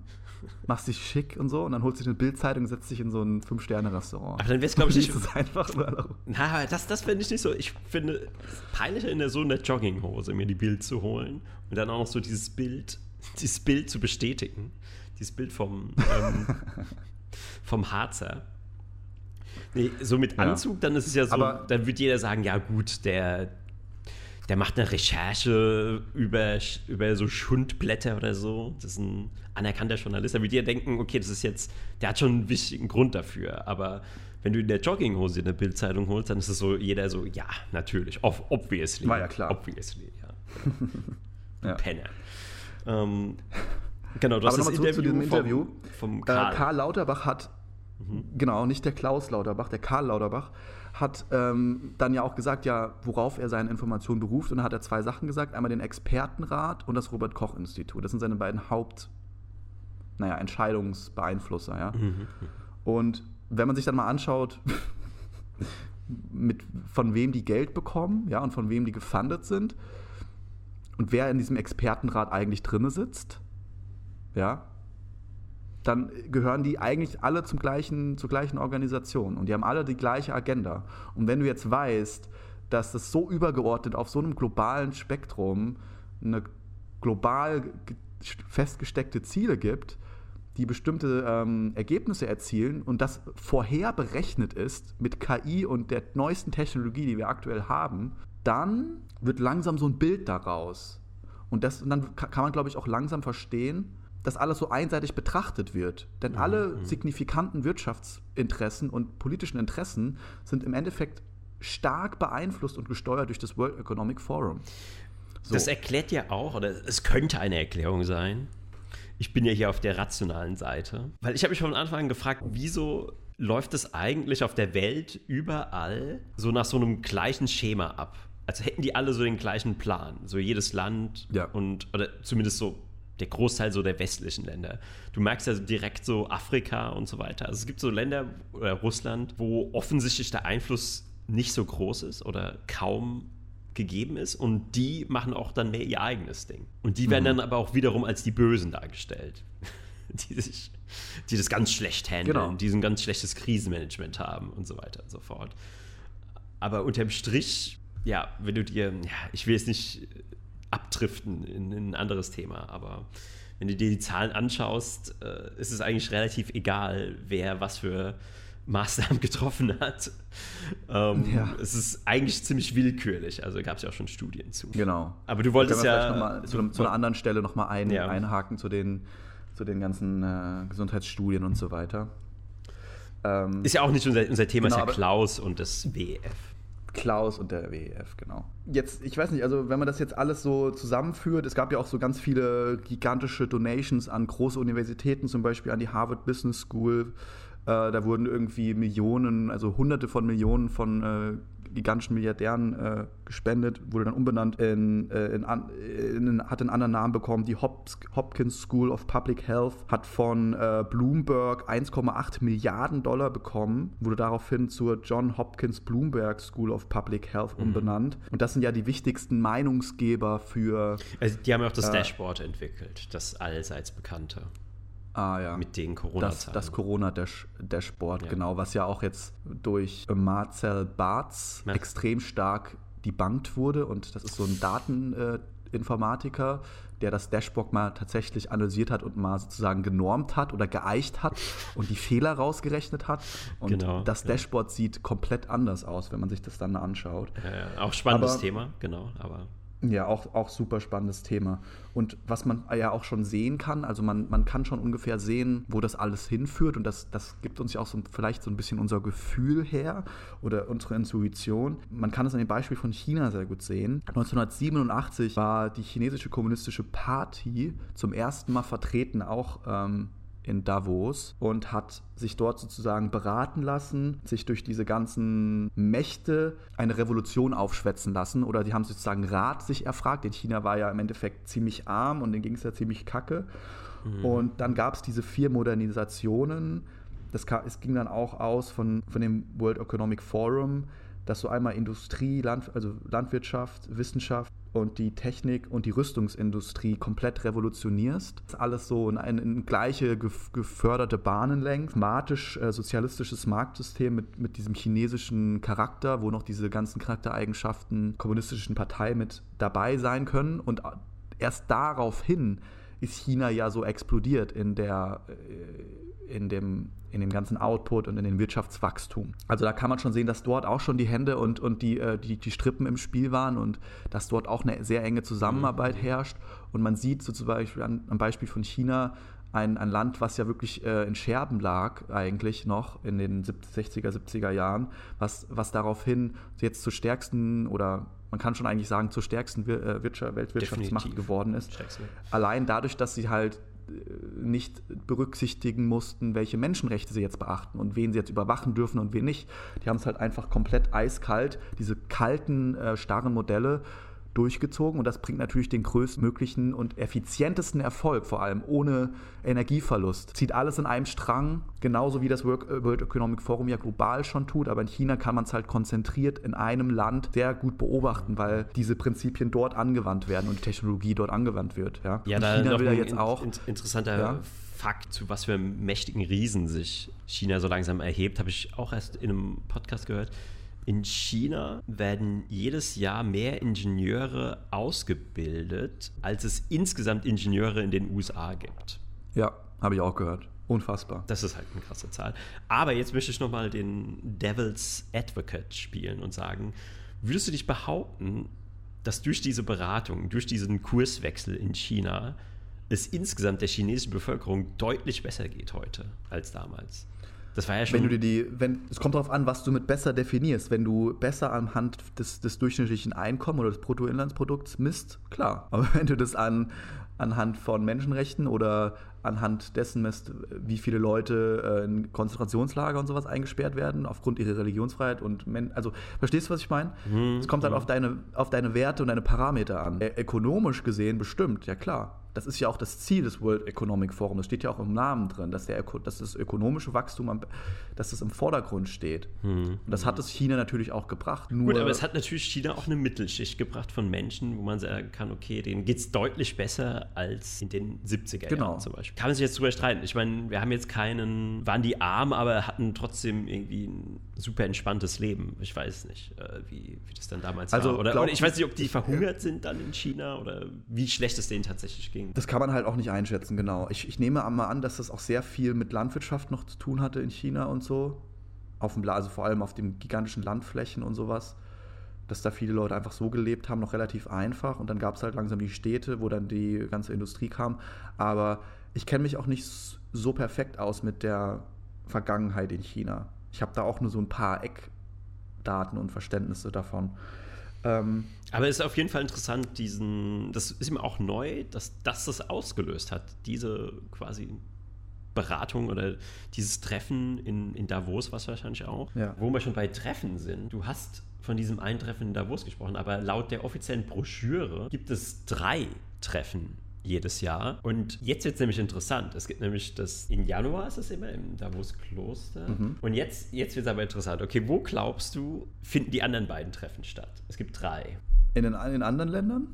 machst dich schick und so, und dann holst du eine Bildzeitung und setzt dich in so ein Fünf-Sterne-Restaurant. Aber dann wär's, glaub ich, nicht- es einfach nur. Na, aber das, das finde ich nicht so. Ich finde es peinlicher in der so einer Jogginghose mir die Bild zu holen und dann auch noch so dieses Bild, dieses Bild zu bestätigen. Dieses Bild vom, ähm, <laughs> vom Harzer. Nee, so mit Ja. Anzug, dann ist es ja so, Aber- dann wird jeder sagen, ja gut, der, der macht eine Recherche über, über so Schundblätter oder so. Das ist ein anerkannter Journalist. Da wird jeder denken, okay, das ist jetzt, der hat schon einen wichtigen Grund dafür. Aber wenn du in der Jogginghose in der Bildzeitung holst, dann ist es so, jeder so, ja, natürlich, ob, obviously. War ja klar. Obviously, ja. <laughs> Ja. Penner. Ähm, genau, du hast Aber das Interview, zu diesem Interview. Vom, vom Karl. Äh, Karl Lauterbach hat, mhm. genau, nicht der Klaus Lauterbach, der Karl Lauterbach, hat ähm, dann ja auch gesagt, ja, worauf er seine Informationen beruft. Und da hat er zwei Sachen gesagt: einmal den Expertenrat und das Robert-Koch-Institut. Das sind seine beiden Haupt- naja, Entscheidungsbeeinflusser. Ja? Mhm. Und wenn man sich dann mal anschaut, mit, von wem die Geld bekommen ja, und von wem die gefundet sind und wer in diesem Expertenrat eigentlich drinne sitzt, ja, dann gehören die eigentlich alle zum gleichen, zur gleichen Organisation und die haben alle die gleiche Agenda. Und wenn du jetzt weißt, dass das so übergeordnet auf so einem globalen Spektrum eine global festgesteckte Ziele gibt, die bestimmte ähm, Ergebnisse erzielen und das vorher berechnet ist mit KI und der neuesten Technologie, die wir aktuell haben, dann wird langsam so ein Bild daraus. Und, das, und dann kann man, glaube ich, auch langsam verstehen, dass alles so einseitig betrachtet wird. Denn mhm. alle mhm. signifikanten Wirtschaftsinteressen und politischen Interessen sind im Endeffekt stark beeinflusst und gesteuert durch das World Economic Forum. So. Das erklärt ja auch, oder es könnte eine Erklärung sein, ich bin ja hier auf der rationalen Seite. Weil ich habe mich von Anfang an gefragt, wieso läuft es eigentlich auf der Welt überall so nach so einem gleichen Schema ab? Also hätten die alle so den gleichen Plan, so jedes Land ja. und oder zumindest so der Großteil so der westlichen Länder. Du merkst ja direkt so Afrika und so weiter. Also es gibt so Länder oder Russland, wo offensichtlich der Einfluss nicht so groß ist oder kaum gegeben ist und die machen auch dann mehr ihr eigenes Ding. Und die werden mhm. dann aber auch wiederum als die Bösen dargestellt. <laughs> die, sich, die das ganz schlecht handeln, genau. die ein ganz schlechtes Krisenmanagement haben und so weiter und so fort. Aber unterm Strich, ja, wenn du dir, ja, ich will jetzt nicht abdriften in, in ein anderes Thema, aber wenn du dir die Zahlen anschaust, äh, ist es eigentlich relativ egal, wer was für Maßnahmen <laughs> getroffen hat. Ähm, ja. Es ist eigentlich ziemlich willkürlich, also gab es ja auch schon Studien zu. Genau. Aber du wolltest ja. Mal, zu, zu, einer anderen Stelle nochmal ein, ja. einhaken zu den, zu den ganzen äh, Gesundheitsstudien und so weiter. Ähm, ist ja auch nicht unser, unser Thema, genau, ist ja Klaus und das WEF. Klaus und der WEF, genau. Jetzt, ich weiß nicht, also wenn man das jetzt alles so zusammenführt, es gab ja auch so ganz viele gigantische Donations an große Universitäten, zum Beispiel an die Harvard Business School, äh, da wurden irgendwie Millionen, also Hunderte von Millionen von äh, gigantischen Milliardären äh, gespendet, wurde dann umbenannt in, äh, in, in, hat einen anderen Namen bekommen. Die Hop Hopkins School of Public Health hat von äh, Bloomberg 1,8 Milliarden Dollar bekommen, wurde daraufhin zur John Hopkins Bloomberg School of Public Health mhm. umbenannt. Und das sind ja die wichtigsten Meinungsgeber für. Also die haben ja auch das äh, Dashboard entwickelt, das allseits bekannte. Ah, ja. Mit den corona Das, das Corona-Dashboard, ja. genau, was ja auch jetzt durch Marcel Bartz ja. extrem stark debunked wurde. Und das ist so ein Dateninformatiker, der das Dashboard mal tatsächlich analysiert hat und mal sozusagen genormt hat oder geeicht hat <laughs> und die Fehler rausgerechnet hat. Und genau, das Dashboard ja. sieht komplett anders aus, wenn man sich das dann anschaut. Auch spannendes aber, Thema, genau, aber. Ja, auch, auch super spannendes Thema. Und was man ja auch schon sehen kann, also man, man kann schon ungefähr sehen, wo das alles hinführt. Und das, das gibt uns ja auch so, vielleicht so ein bisschen unser Gefühl her oder unsere Intuition. Man kann es an dem Beispiel von China sehr gut sehen. 1987 war die chinesische kommunistische Party zum ersten Mal vertreten, auch ähm, in Davos und hat sich dort sozusagen beraten lassen, sich durch diese ganzen Mächte eine Revolution aufschwätzen lassen oder die haben sozusagen Rat sich erfragt. In China war ja im Endeffekt ziemlich arm und denen ging es ja ziemlich kacke. Mhm. Und dann gab es diese vier Modernisationen. Das, es ging dann auch aus von, von dem World Economic Forum, dass du einmal Industrie, Land, also Landwirtschaft, Wissenschaft und die Technik und die Rüstungsindustrie komplett revolutionierst. Das alles so in, in, in gleiche geförderte Bahnen lenkt. Matisch äh, sozialistisches Marktsystem mit, mit diesem chinesischen Charakter, wo noch diese ganzen Charaktereigenschaften kommunistischen Partei mit dabei sein können. Und erst daraufhin ist China ja so explodiert in der äh, in dem, in dem ganzen Output und in dem Wirtschaftswachstum. Also da kann man schon sehen, dass dort auch schon die Hände und, und die, äh, die, die Strippen im Spiel waren und dass dort auch eine sehr enge Zusammenarbeit mhm. herrscht. Und man sieht so zum Beispiel an, am Beispiel von China, ein, ein Land, was ja wirklich äh, in Scherben lag, eigentlich noch in den 60er, 70er Jahren, was, was daraufhin jetzt zur stärksten oder man kann schon eigentlich sagen, zur stärksten Wir äh, Wirtschaft, Weltwirtschaftsmacht Definitiv. geworden ist. Stärkste. Allein dadurch, dass sie halt äh, nicht berücksichtigen mussten, welche Menschenrechte sie jetzt beachten und wen sie jetzt überwachen dürfen und wen nicht. Die haben es halt einfach komplett eiskalt, diese kalten, äh, starren Modelle durchgezogen und das bringt natürlich den größtmöglichen und effizientesten Erfolg, vor allem ohne Energieverlust. Zieht alles in einem Strang, genauso wie das World Economic Forum ja global schon tut, aber in China kann man es halt konzentriert in einem Land sehr gut beobachten, weil diese Prinzipien dort angewandt werden und die Technologie dort angewandt wird. Ja, Ja, da China will ja jetzt in- auch. in- interessanter Ja. Fakt, zu was für mächtigen Riesen sich China so langsam erhebt, habe ich auch erst in einem Podcast gehört. In China werden jedes Jahr mehr Ingenieure ausgebildet, als es insgesamt Ingenieure in den USA gibt. Ja, habe ich auch gehört. Unfassbar. Das ist halt eine krasse Zahl. Aber jetzt möchte ich nochmal den Devil's Advocate spielen und sagen, würdest du dich behaupten, dass durch diese Beratung, durch diesen Kurswechsel in China, es insgesamt der chinesischen Bevölkerung deutlich besser geht heute als damals? Das war ja schon. Wenn du dir die, wenn, es kommt darauf an, was du mit besser definierst. Wenn du besser anhand des, des durchschnittlichen Einkommens oder des Bruttoinlandsprodukts misst, klar. Aber <laughs> wenn du das an, anhand von Menschenrechten oder anhand dessen misst, wie viele Leute äh, in Konzentrationslager und sowas eingesperrt werden, aufgrund ihrer Religionsfreiheit und Men also verstehst du, was ich meine? Es kommt halt auf deine, auf deine Werte und deine Parameter an. Äh, ökonomisch gesehen bestimmt, ja klar. Das ist ja auch das Ziel des World Economic Forum. Das steht ja auch im Namen drin, dass, der, dass das ökonomische Wachstum, am, dass das im Vordergrund steht. Und das hat es China natürlich auch gebracht. Gut, aber es hat natürlich China auch eine Mittelschicht gebracht von Menschen, wo man sagen kann, okay, denen geht es deutlich besser als in den 70er Genau. Jahren zum Beispiel. Kann man sich jetzt drüber streiten. Ich meine, wir haben jetzt keinen, waren die arm, aber hatten trotzdem irgendwie ein super entspanntes Leben. Ich weiß nicht, äh, wie, wie das dann damals Also, war. Oder, glaub- oder ich weiß nicht, ob die verhungert sind dann in China oder wie schlecht es denen tatsächlich ging. Das kann man halt auch nicht einschätzen, genau. Ich, ich nehme mal an, dass das auch sehr viel mit Landwirtschaft noch zu tun hatte in China und so. Auf dem, also vor allem auf den gigantischen Landflächen und sowas. Dass da viele Leute einfach so gelebt haben, noch relativ einfach. Und dann gab es halt langsam die Städte, wo dann die ganze Industrie kam. Aber ich kenne mich auch nicht so perfekt aus mit der Vergangenheit in China. Ich habe da auch nur so ein paar Eckdaten und Verständnisse davon. Ähm, Aber es ist auf jeden Fall interessant, diesen, das ist ihm auch neu, dass das das ausgelöst hat, diese quasi Beratung oder dieses Treffen in, in Davos, was wahrscheinlich auch. Ja. Wo wir schon bei Treffen sind, du hast von diesem einen Treffen in Davos gesprochen, aber laut der offiziellen Broschüre gibt es drei Treffen jedes Jahr. Und jetzt wird es nämlich interessant. Es gibt nämlich das, in Januar ist es immer im Davos Kloster. Und jetzt, jetzt wird es aber interessant. Okay, wo glaubst du, finden die anderen beiden Treffen statt? Es gibt drei. in, den, in anderen Ländern?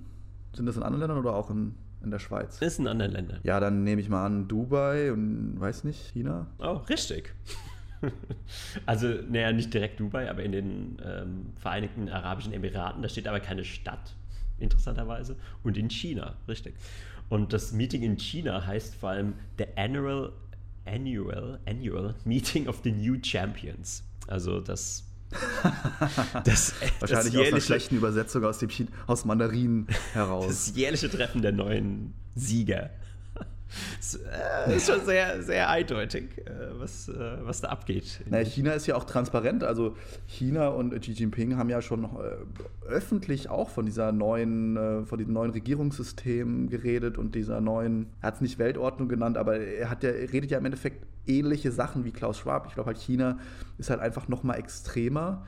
Sind das in anderen Ländern oder auch in, in der Schweiz? Das ist in anderen Ländern. Ja, dann nehme ich mal an Dubai und weiß nicht, China. Oh, richtig. <laughs> also, naja, nicht direkt Dubai, aber in den ähm, Vereinigten Arabischen Emiraten. Da steht aber keine Stadt, interessanterweise. Und in China, richtig. Und das Meeting in China heißt vor allem The Annual, Annual, Annual Meeting of the New Champions. Also das. <laughs> das, Wahrscheinlich aus einer jährliche- schlechten Übersetzung aus, dem aus Mandarin <laughs> heraus. Das jährliche Treffen der neuen Sieger. Das äh, ist schon sehr, sehr eindeutig, äh, was, äh, was da abgeht. Na, China ist ja auch transparent. Also China und Xi Jinping haben ja schon öffentlich auch von dieser neuen, von diesem neuen Regierungssystem geredet und dieser neuen, er hat es nicht Weltordnung genannt, aber er hat ja, redet ja im Endeffekt ähnliche Sachen wie Klaus Schwab. Ich glaube halt China ist halt einfach noch mal extremer,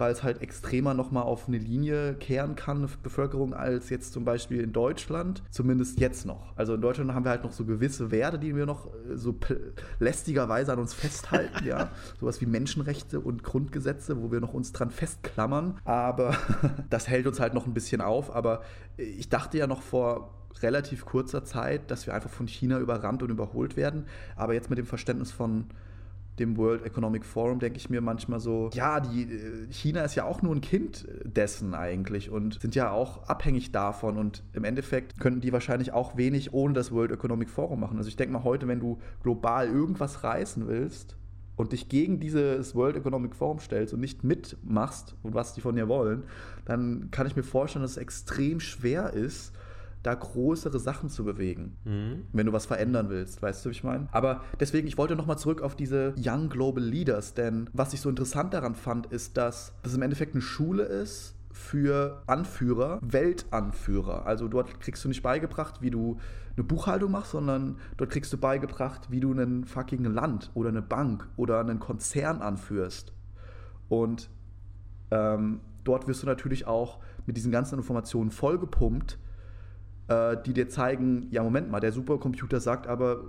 weil es halt extremer noch mal auf eine Linie kehren kann, Bevölkerung, als jetzt zum Beispiel in Deutschland. Zumindest jetzt noch. Also in Deutschland haben wir halt noch so gewisse Werte, die wir noch äh, so lästigerweise an uns festhalten, ja. <laughs> Sowas wie Menschenrechte und Grundgesetze, wo wir noch uns dran festklammern. Aber <laughs> das hält uns halt noch ein bisschen auf. Aber ich dachte ja noch vor relativ kurzer Zeit, dass wir einfach von China überrannt und überholt werden. Aber jetzt mit dem Verständnis von dem World Economic Forum denke ich mir manchmal so, ja, die, äh, China ist ja auch nur ein Kind dessen eigentlich und sind ja auch abhängig davon und im Endeffekt könnten die wahrscheinlich auch wenig ohne das World Economic Forum machen. Also ich denke mal heute, wenn du global irgendwas reißen willst und dich gegen dieses World Economic Forum stellst und nicht mitmachst und was die von dir wollen, dann kann ich mir vorstellen, dass es extrem schwer ist, da größere Sachen zu bewegen, wenn du was verändern willst, weißt du, wie ich meine? Aber deswegen, ich wollte nochmal zurück auf diese Young Global Leaders, denn was ich so interessant daran fand, ist, dass das im Endeffekt eine Schule ist, für Anführer, Weltanführer. Also dort kriegst du nicht beigebracht, wie du eine Buchhaltung machst, sondern dort kriegst du beigebracht, wie du ein fucking Land oder eine Bank oder einen Konzern anführst. Und ähm, dort wirst du natürlich auch mit diesen ganzen Informationen vollgepumpt, äh, die dir zeigen, ja Moment mal, der Supercomputer sagt aber,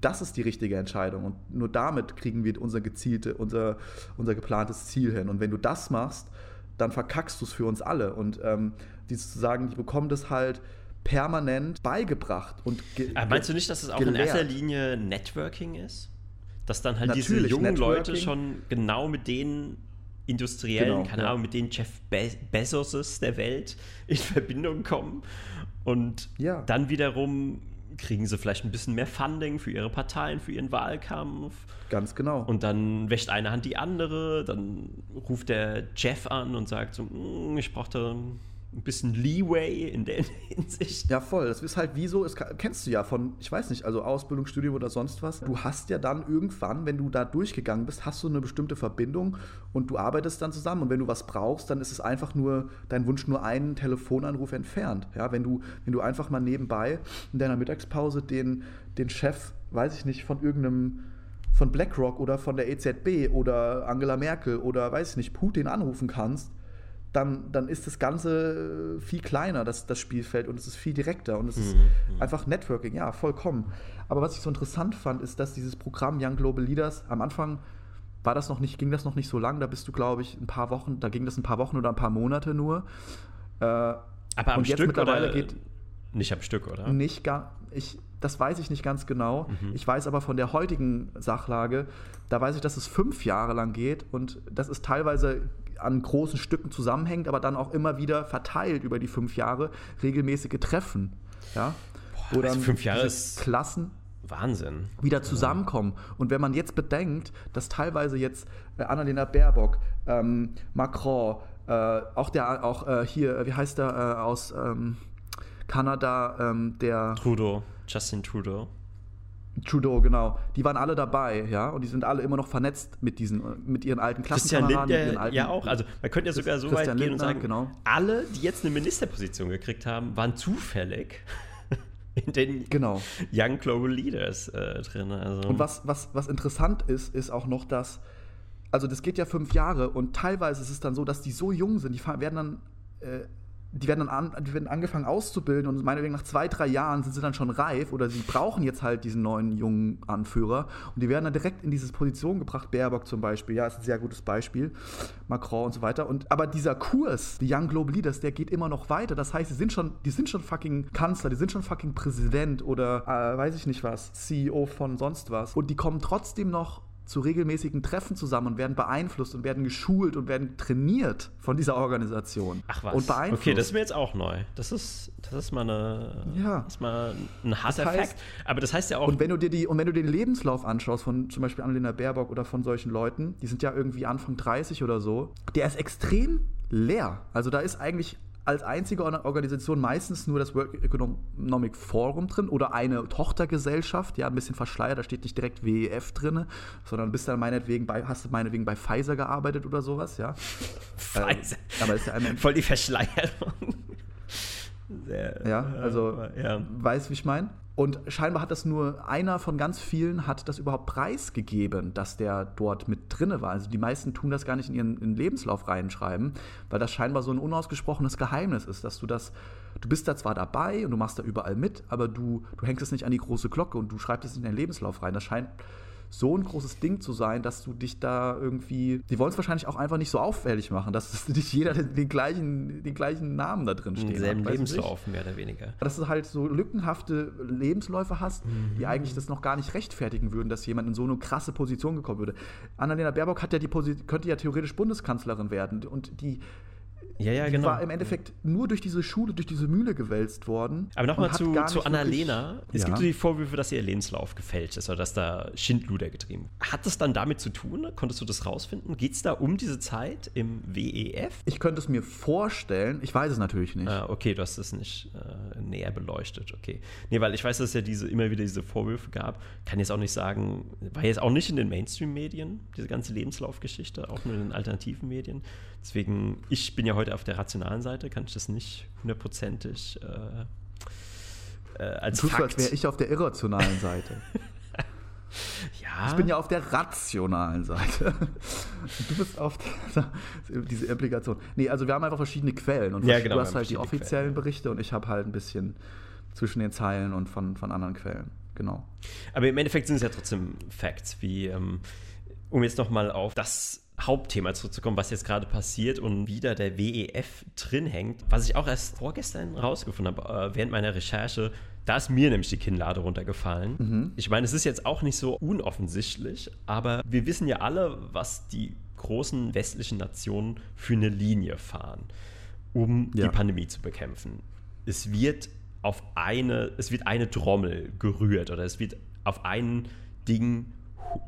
das ist die richtige Entscheidung und nur damit kriegen wir unser gezielte, unser, unser geplantes Ziel hin. Und wenn du das machst, dann verkackst du es für uns alle. Und ähm, die zu sagen, die bekommen das halt permanent beigebracht. Und Aber meinst du nicht, dass es auch gelehrt. in erster Linie Networking ist? Dass dann halt Natürlich, diese jungen Networking. Leute schon genau mit den Industriellen, genau, keine ja. Ahnung, mit den Jeff Be Bezoses der Welt <laughs> in Verbindung kommen und ja. dann wiederum kriegen sie vielleicht ein bisschen mehr Funding für ihre Parteien, für ihren Wahlkampf. Ganz genau. Und dann wäscht eine Hand die andere, dann ruft der Jeff an und sagt so, hm, ich brauchte ein bisschen Leeway in der <laughs> Hinsicht. Ja, voll. Das ist halt wie so, das kennst du ja von, ich weiß nicht, also Ausbildung, Studium oder sonst was. Du hast ja dann irgendwann, wenn du da durchgegangen bist, hast du eine bestimmte Verbindung und du arbeitest dann zusammen. Und wenn du was brauchst, dann ist es einfach nur dein Wunsch nur einen Telefonanruf entfernt. Ja, wenn du, wenn du einfach mal nebenbei in deiner Mittagspause den, den Chef, weiß ich nicht, von irgendeinem von BlackRock oder von der EZB oder Angela Merkel oder weiß ich nicht, Putin anrufen kannst, dann, dann ist das Ganze viel kleiner, das, das Spielfeld, und es ist viel direkter und es ist mhm, mhm. einfach Networking, ja, vollkommen. Aber was ich so interessant fand, ist, dass dieses Programm Young Global Leaders am Anfang war das noch nicht, ging das noch nicht so lang, da bist du, glaube ich, ein paar Wochen, da ging das ein paar Wochen oder ein paar Monate nur. Äh, Aber am und Stück jetzt mittlerweile oder geht nicht am Stück, oder? Nicht gar, ich, das weiß ich nicht ganz genau. Mhm. Ich weiß aber von der heutigen Sachlage, da weiß ich, dass es fünf Jahre lang geht und das ist teilweise an großen Stücken zusammenhängt, aber dann auch immer wieder verteilt über die fünf Jahre regelmäßige Treffen. Ja? Boah, Wo dann also fünf Jahre ist Klassen Wahnsinn. wieder zusammenkommen. Und wenn man jetzt bedenkt, dass teilweise jetzt äh, Annalena Baerbock, ähm, Macron, äh, auch der, auch äh, hier, wie heißt der äh, aus ähm, Kanada, ähm, der Trudeau, Justin Trudeau. Trudeau, genau. Die waren alle dabei, ja, und die sind alle immer noch vernetzt mit diesen, mit ihren alten Klassenkameraden. Christian Lindner, ja auch. Also man könnte ja sogar so Christian weit gehen Lindner, und sagen, genau. alle, die jetzt eine Ministerposition gekriegt haben, waren zufällig <laughs> in den genau. Young Global Leaders äh, drin. Also. Und was, was, was interessant ist, ist auch noch, dass, also das geht ja fünf Jahre und teilweise ist es dann so, dass die so jung sind, die werden dann äh, die werden dann an, die werden angefangen auszubilden und meinetwegen nach zwei, drei Jahren sind sie dann schon reif oder sie brauchen jetzt halt diesen neuen jungen Anführer und die werden dann direkt in diese Position gebracht. Baerbock zum Beispiel, ja, ist ein sehr gutes Beispiel. Macron und so weiter. Und, aber dieser Kurs, die Young Global Leaders, der geht immer noch weiter. Das heißt, die sind schon, die sind schon fucking Kanzler, die sind schon fucking Präsident oder äh, weiß ich nicht was, CEO von sonst was. Und die kommen trotzdem noch zu regelmäßigen Treffen zusammen und werden beeinflusst und werden geschult und werden trainiert von dieser Organisation. Ach was. Und beeinflusst. Okay, das ist mir jetzt auch neu. Das ist, das ist mal, eine, ja. das ist mal ein harter das heißt, Fact. Aber das heißt ja auch. Und wenn du dir die, und wenn du den Lebenslauf anschaust von zum Beispiel Annalena Baerbock oder von solchen Leuten, die sind ja irgendwie Anfang 30 oder so, der ist extrem leer. Also da ist eigentlich als einzige Organisation meistens nur das World Economic Forum drin oder eine Tochtergesellschaft, ja, ein bisschen verschleiert, da steht nicht direkt WEF drin, sondern bist dann meinetwegen bei, hast du meinetwegen bei Pfizer gearbeitet oder sowas, ja. <laughs> Pfizer. Äh, aber ist ja einmal Voll die Verschleierung. <laughs> Sehr, ja, also ja. weißt wie ich meine? Und scheinbar hat das nur einer von ganz vielen hat das überhaupt preisgegeben, dass der dort mit drinne war. Also die meisten tun das gar nicht in ihren in Lebenslauf reinschreiben, weil das scheinbar so ein unausgesprochenes Geheimnis ist, dass du das, du bist da zwar dabei und du machst da überall mit, aber du, du hängst es nicht an die große Glocke und du schreibst es in deinen Lebenslauf rein. Das scheint so ein großes Ding zu sein, dass du dich da irgendwie. Die wollen es wahrscheinlich auch einfach nicht so auffällig machen, dass nicht jeder den, gleichen, den gleichen Namen da drin steht. Denselben Lebenslauf, mehr oder weniger. Dass du halt so lückenhafte Lebensläufe hast, mhm. die eigentlich das noch gar nicht rechtfertigen würden, dass jemand in so eine krasse Position gekommen würde. Annalena Baerbock hat ja die könnte ja theoretisch Bundeskanzlerin werden und die ja, ja, genau. war im Endeffekt nur durch diese Schule, durch diese Mühle gewälzt worden. Aber nochmal zu, zu Annalena. Es ja. gibt so die Vorwürfe, dass ihr Lebenslauf gefälscht ist oder dass da Schindluder getrieben Hat das dann damit zu tun? Konntest du das rausfinden? Geht es da um diese Zeit im WEF? Ich könnte es mir vorstellen. Ich weiß es natürlich nicht. Ah, okay, du hast es nicht äh, näher beleuchtet. Okay. Nee, weil ich weiß, dass es ja diese, immer wieder diese Vorwürfe gab. Kann jetzt auch nicht sagen, war jetzt auch nicht in den Mainstream-Medien, diese ganze Lebenslaufgeschichte, auch nur in den alternativen Medien. Deswegen, ich bin ja heute heute auf der rationalen Seite, kann ich das nicht hundertprozentig äh, äh, als Tust Fakt. du, als wäre ich auf der irrationalen Seite. <laughs> ja, Ich bin ja auf der rationalen Seite. Du bist auf der, <laughs> diese Implikation. Nee, also wir haben einfach verschiedene Quellen. Und Ja, genau, du hast halt die offiziellen Quellen. Berichte und ich habe halt ein bisschen zwischen den Zeilen und von, von anderen Quellen. Genau. Aber im Endeffekt sind es ja trotzdem Facts, wie, ähm, um jetzt nochmal auf das Hauptthema zurückzukommen, was jetzt gerade passiert und wieder der WEF drin hängt, was ich auch erst vorgestern rausgefunden habe, äh, während meiner Recherche, da ist mir nämlich die Kinnlade runtergefallen. Ich meine, es ist jetzt auch nicht so unoffensichtlich, aber wir wissen ja alle, was die großen westlichen Nationen für eine Linie fahren, um Ja. die Pandemie zu bekämpfen. Es wird auf eine, es wird eine Trommel gerührt oder es wird auf ein Ding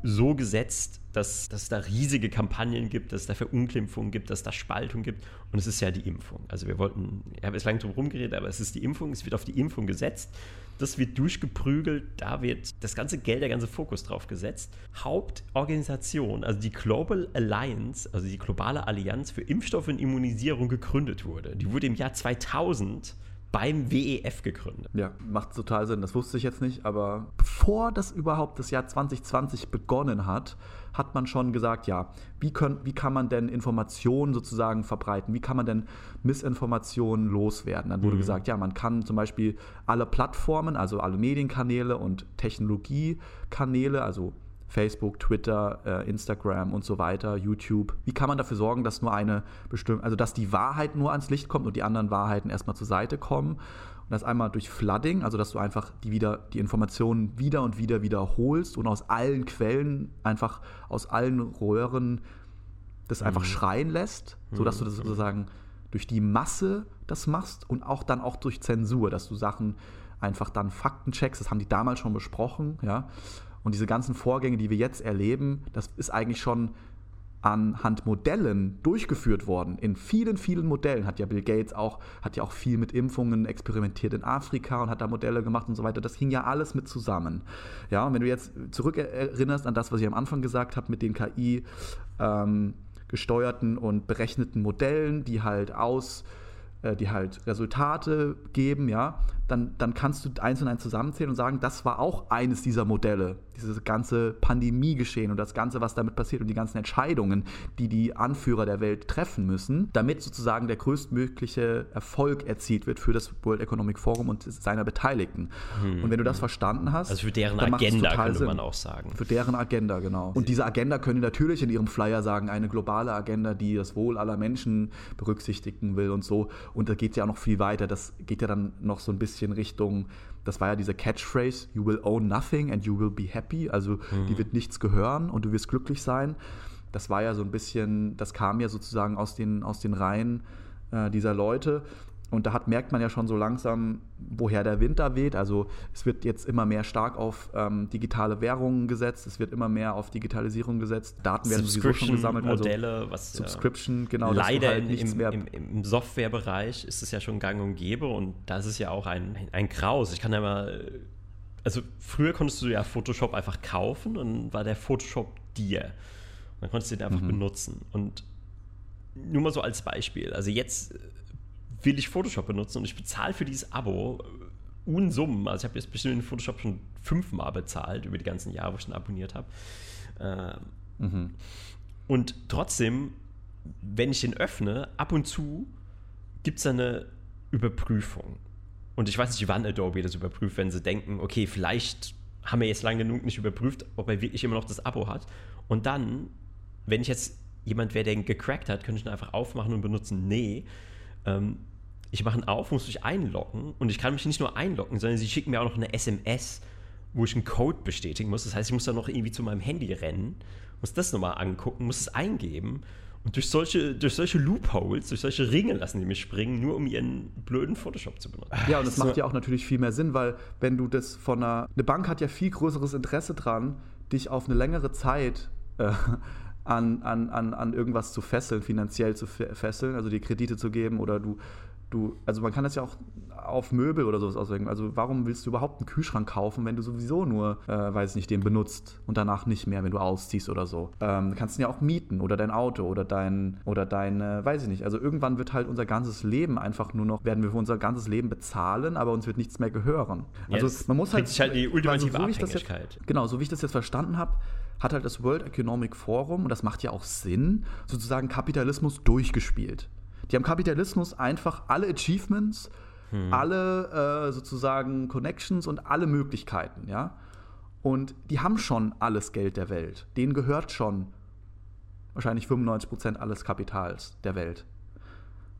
so gesetzt, dass, dass es da riesige Kampagnen gibt, dass es da Verunglimpfungen gibt, dass es da Spaltung gibt. Und es ist ja die Impfung. Also wir wollten, ich habe jetzt lange drum rumgeredet, aber es ist die Impfung, es wird auf die Impfung gesetzt. Das wird durchgeprügelt, da wird das ganze Geld, der ganze Fokus drauf gesetzt. Hauptorganisation, also die Global Alliance, also die globale Allianz für Impfstoffe und Immunisierung gegründet wurde. Die wurde im Jahr 2000 beim WEF gegründet. Ja, macht total Sinn. Das wusste ich jetzt nicht, aber bevor das überhaupt das Jahr 2020 begonnen hat, hat man schon gesagt, ja, wie, können, wie kann man denn Informationen sozusagen verbreiten? Wie kann man denn Missinformationen loswerden? Dann wurde gesagt, ja, man kann zum Beispiel alle Plattformen, also alle Medienkanäle und Technologiekanäle, also Facebook, Twitter, äh, Instagram und so weiter, YouTube. Wie kann man dafür sorgen, dass nur eine bestimmte, also dass die Wahrheit nur ans Licht kommt und die anderen Wahrheiten erstmal zur Seite kommen? Und das einmal durch Flooding, also dass du einfach die, wieder, die Informationen wieder und wieder wiederholst und aus allen Quellen, einfach aus allen Röhren das einfach schreien lässt, sodass du das sozusagen durch die Masse das machst und auch dann auch durch Zensur, dass du Sachen einfach dann Fakten checkst. Das haben die damals schon besprochen, ja. Und diese ganzen Vorgänge, die wir jetzt erleben, das ist eigentlich schon anhand Modellen durchgeführt worden. In vielen, vielen Modellen hat ja Bill Gates auch, hat ja auch viel mit Impfungen experimentiert in Afrika und hat da Modelle gemacht und so weiter. Das hing ja alles mit zusammen. Ja, und wenn du jetzt zurückerinnerst an das, was ich am Anfang gesagt habe mit den KI ähm, gesteuerten und berechneten Modellen, die halt aus äh, die halt Resultate geben, ja, dann, dann kannst du eins und eins zusammenzählen und sagen, das war auch eines dieser Modelle, dieses ganze Pandemiegeschehen und das Ganze, was damit passiert und die ganzen Entscheidungen, die die Anführer der Welt treffen müssen, damit sozusagen der größtmögliche Erfolg erzielt wird für das World Economic Forum und seiner Beteiligten. Und wenn du das verstanden hast, Also für deren Agenda könnte Sinn. man auch sagen. Für deren Agenda, genau. Und diese Agenda können die natürlich in ihrem Flyer sagen, eine globale Agenda, die das Wohl aller Menschen berücksichtigen will und so. Und da geht es ja auch noch viel weiter. Das geht ja dann noch so ein bisschen Richtung, das war ja diese Catchphrase, you will own nothing and you will be happy. Also die wird nichts gehören und du wirst glücklich sein. Das war ja so ein bisschen, das kam ja sozusagen aus den, aus den Reihen äh, dieser Leute. Und da hat, merkt man ja schon so langsam, woher der Wind da weht. Also es wird jetzt immer mehr stark auf ähm, digitale Währungen gesetzt, es wird immer mehr auf Digitalisierung gesetzt. Daten werden sowieso schon gesammelt. Also Modelle, was ja Subscription, genau. dass du leider halt im, mehr im, im Softwarebereich ist es ja schon gang und gäbe und da ist ja auch ein, ein, Graus. Ich kann ja mal, also früher konntest du ja Photoshop einfach kaufen und war der Photoshop dir. Und dann konntest du den einfach Mhm. benutzen. Und nur mal so als Beispiel. Also jetzt will ich Photoshop benutzen und ich bezahle für dieses Abo äh, Unsummen. Also ich habe jetzt bestimmt in Photoshop schon fünfmal bezahlt über die ganzen Jahre, wo ich ihn abonniert habe. Ähm, Mhm. und trotzdem, wenn ich den öffne, ab und zu gibt es eine Überprüfung. Und ich weiß nicht, wann Adobe das überprüft, wenn sie denken, okay, vielleicht haben wir jetzt lange genug nicht überprüft, ob er wirklich immer noch das Abo hat. Und dann, wenn ich jetzt jemand wäre, der ihn gecrackt hat, könnte ich ihn einfach aufmachen und benutzen. Nee, ähm, ich mache ihn auf, muss mich einloggen und ich kann mich nicht nur einloggen, sondern sie schicken mir auch noch eine SMS, wo ich einen Code bestätigen muss. Das heißt, ich muss dann noch irgendwie zu meinem Handy rennen, muss das nochmal angucken, muss es eingeben. Und durch solche, durch solche Loopholes, durch solche Ringe lassen die mich springen, nur um ihren blöden Photoshop zu benutzen. Ja, und das macht ja auch natürlich viel mehr Sinn, weil wenn du das von einer. Eine Bank hat ja viel größeres Interesse dran, dich auf eine längere Zeit äh, an, an, an, an irgendwas zu fesseln, finanziell zu fe- fesseln, also die Kredite zu geben oder du du, also man kann das ja auch auf Möbel oder sowas auswirken. Also warum willst du überhaupt einen Kühlschrank kaufen, wenn du sowieso nur, äh, weiß nicht, den benutzt und danach nicht mehr, wenn du ausziehst oder so? Ähm, kannst du ja auch mieten oder dein Auto oder dein, oder dein, äh, weiß ich nicht. Also irgendwann wird halt unser ganzes Leben einfach nur noch, werden wir für unser ganzes Leben bezahlen, aber uns wird nichts mehr gehören. Also Jetzt man muss halt, sich halt die ultimative so ich das Abhängigkeit. Jetzt, genau, so wie ich das jetzt verstanden habe, hat halt das World Economic Forum, und das macht ja auch Sinn, sozusagen Kapitalismus durchgespielt. Die haben Kapitalismus einfach alle Achievements, alle äh, sozusagen Connections und alle Möglichkeiten, ja. Und die haben schon alles Geld der Welt. Denen gehört schon wahrscheinlich 95% alles Kapitals der Welt.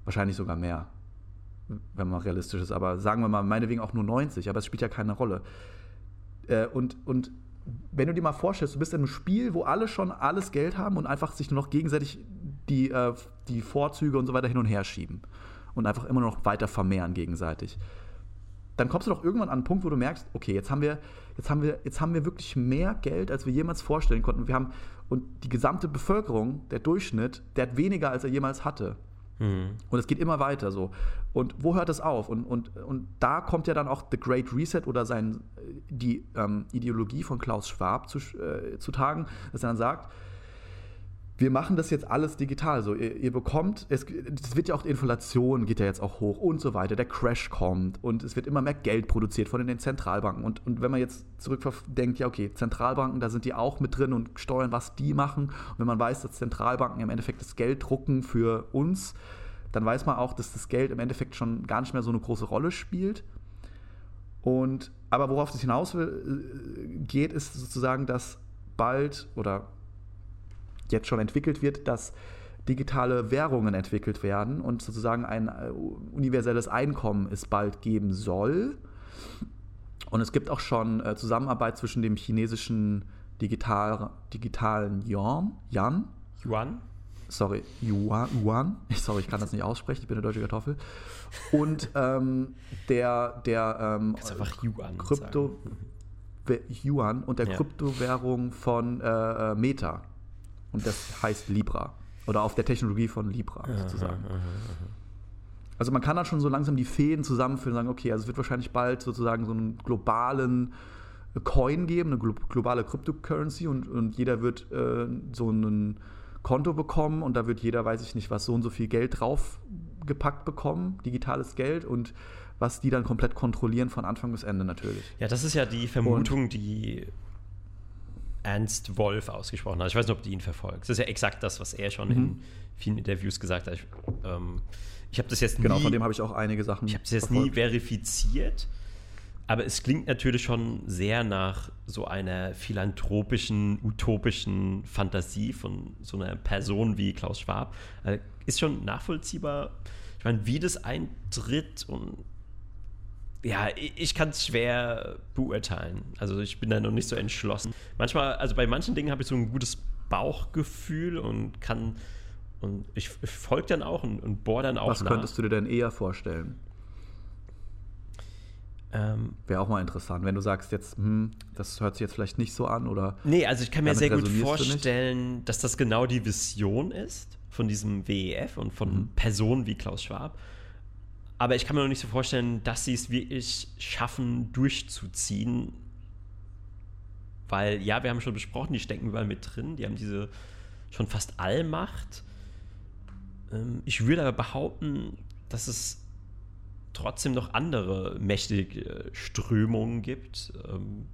Wahrscheinlich sogar mehr, wenn man realistisch ist. Aber sagen wir mal, meinetwegen auch nur 90, aber es spielt ja keine Rolle. Äh, und, und wenn du dir mal vorstellst, du bist in einem Spiel, wo alle schon alles Geld haben und einfach sich nur noch gegenseitig die, äh, die Vorzüge und so weiter hin und her schieben und einfach immer noch weiter vermehren gegenseitig. Dann kommst du doch irgendwann an einen Punkt, wo du merkst, okay, jetzt haben wir, jetzt haben wir, jetzt haben wir wirklich mehr Geld, als wir jemals vorstellen konnten. Wir haben, und die gesamte Bevölkerung, der Durchschnitt, der hat weniger, als er jemals hatte. Und es geht immer weiter so. Und wo hört es auf? Und, und, und da kommt ja dann auch The Great Reset oder sein, die ähm, Ideologie von Klaus Schwab zu, äh, zu tagen, dass er dann sagt, wir machen das jetzt alles digital. So, ihr, ihr bekommt, es, es, wird ja auch die Inflation geht ja jetzt auch hoch und so weiter. Der Crash kommt und es wird immer mehr Geld produziert von den Zentralbanken. Und, und wenn man jetzt zurückdenkt, ja, okay, Zentralbanken, da sind die auch mit drin und steuern, was die machen. Und wenn man weiß, dass Zentralbanken im Endeffekt das Geld drucken für uns, dann weiß man auch, dass das Geld im Endeffekt schon gar nicht mehr so eine große Rolle spielt. Und aber worauf es hinaus will, geht, ist sozusagen, dass bald oder jetzt schon entwickelt wird, dass digitale Währungen entwickelt werden und sozusagen ein universelles Einkommen es bald geben soll. Und es gibt auch schon äh, Zusammenarbeit zwischen dem chinesischen digital, digitalen Yuan, Yan, Yuan? Sorry, Yuan, Yuan. <laughs> Sorry, ich kann das nicht aussprechen, ich bin eine deutsche Kartoffel. Und <laughs> ähm, der, der ähm, Krypto, Yuan und der Ja. Kryptowährung von äh, Meta. Und das heißt Libra. Oder auf der Technologie von Libra sozusagen. Also man kann dann schon so langsam die Fäden zusammenführen und sagen, okay, also es wird wahrscheinlich bald sozusagen so einen globalen Coin geben, eine glo globale Cryptocurrency und, und jeder wird äh, so ein Konto bekommen und da wird jeder, weiß ich nicht was, so und so viel Geld draufgepackt bekommen, digitales Geld und was die dann komplett kontrollieren von Anfang bis Ende natürlich. Ja, das ist ja die Vermutung, die Ernst Wolf ausgesprochen hat. Ich weiß nicht, ob du ihn verfolgst. Das ist ja exakt das, was er schon Mhm. in vielen Interviews gesagt hat. Ich, ähm, ich habe das jetzt Genau, nie, von dem habe ich auch einige Sachen. ich habe das jetzt nie verifiziert, aber es klingt natürlich schon sehr nach so einer philanthropischen, utopischen Fantasie von so einer Person wie Klaus Schwab. Also ist schon nachvollziehbar. Ich meine, wie das eintritt und ja, ich, kann es schwer beurteilen. Also ich bin da noch nicht so entschlossen. Manchmal, also bei manchen Dingen habe ich so ein gutes Bauchgefühl und kann und ich, ich folge dann auch und, und bohr dann auch Was nach. könntest du dir denn eher vorstellen? Ähm, Wäre auch mal interessant, wenn du sagst jetzt, hm, das hört sich jetzt vielleicht nicht so an oder nee, also ich kann mir sehr gut vorstellen, dass das genau die Vision ist von diesem WEF und von Mhm. Personen wie Klaus Schwab. Aber ich kann mir noch nicht so vorstellen, dass sie es wirklich schaffen, durchzuziehen. Weil, ja, wir haben schon besprochen, die stecken überall mit drin. Die haben diese schon fast Allmacht. Ähm, ich würde aber behaupten, dass es trotzdem noch andere mächtige Strömungen gibt, ähm,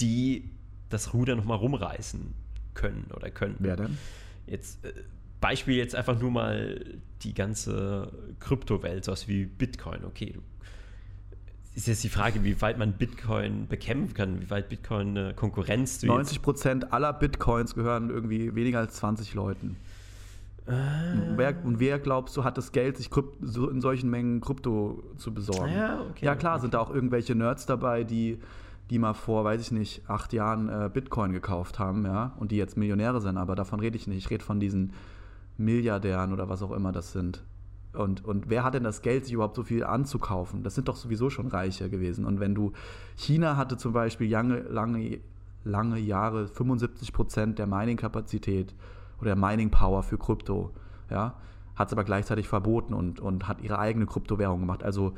die das Ruder nochmal rumreißen können oder könnten. wer denn? Jetzt äh, Beispiel jetzt einfach nur mal die ganze Kryptowelt, sowas wie Bitcoin. Okay, du, ist jetzt die Frage, wie weit man Bitcoin bekämpfen kann, wie weit Bitcoin eine Konkurrenz zu 90 Prozent aller Bitcoins gehören irgendwie weniger als 20 Leuten. Äh. Und wer, und wer glaubst du, hat das Geld, sich Krypt, so in solchen Mengen Krypto zu besorgen? Ja, okay, ja klar, okay. sind da auch irgendwelche Nerds dabei, die, die mal vor, weiß ich nicht, acht Jahren äh, Bitcoin gekauft haben, ja, und die jetzt Millionäre sind, aber davon rede ich nicht. Ich rede von diesen Milliardären oder was auch immer das sind. Und, und wer hat denn das Geld, sich überhaupt so viel anzukaufen? Das sind doch sowieso schon Reiche gewesen. Und wenn du, China hatte zum Beispiel lange, lange, lange Jahre 75 Prozent der Mining-Kapazität oder der Mining-Power für Krypto, ja, hat es aber gleichzeitig verboten und, und hat ihre eigene Kryptowährung gemacht. Also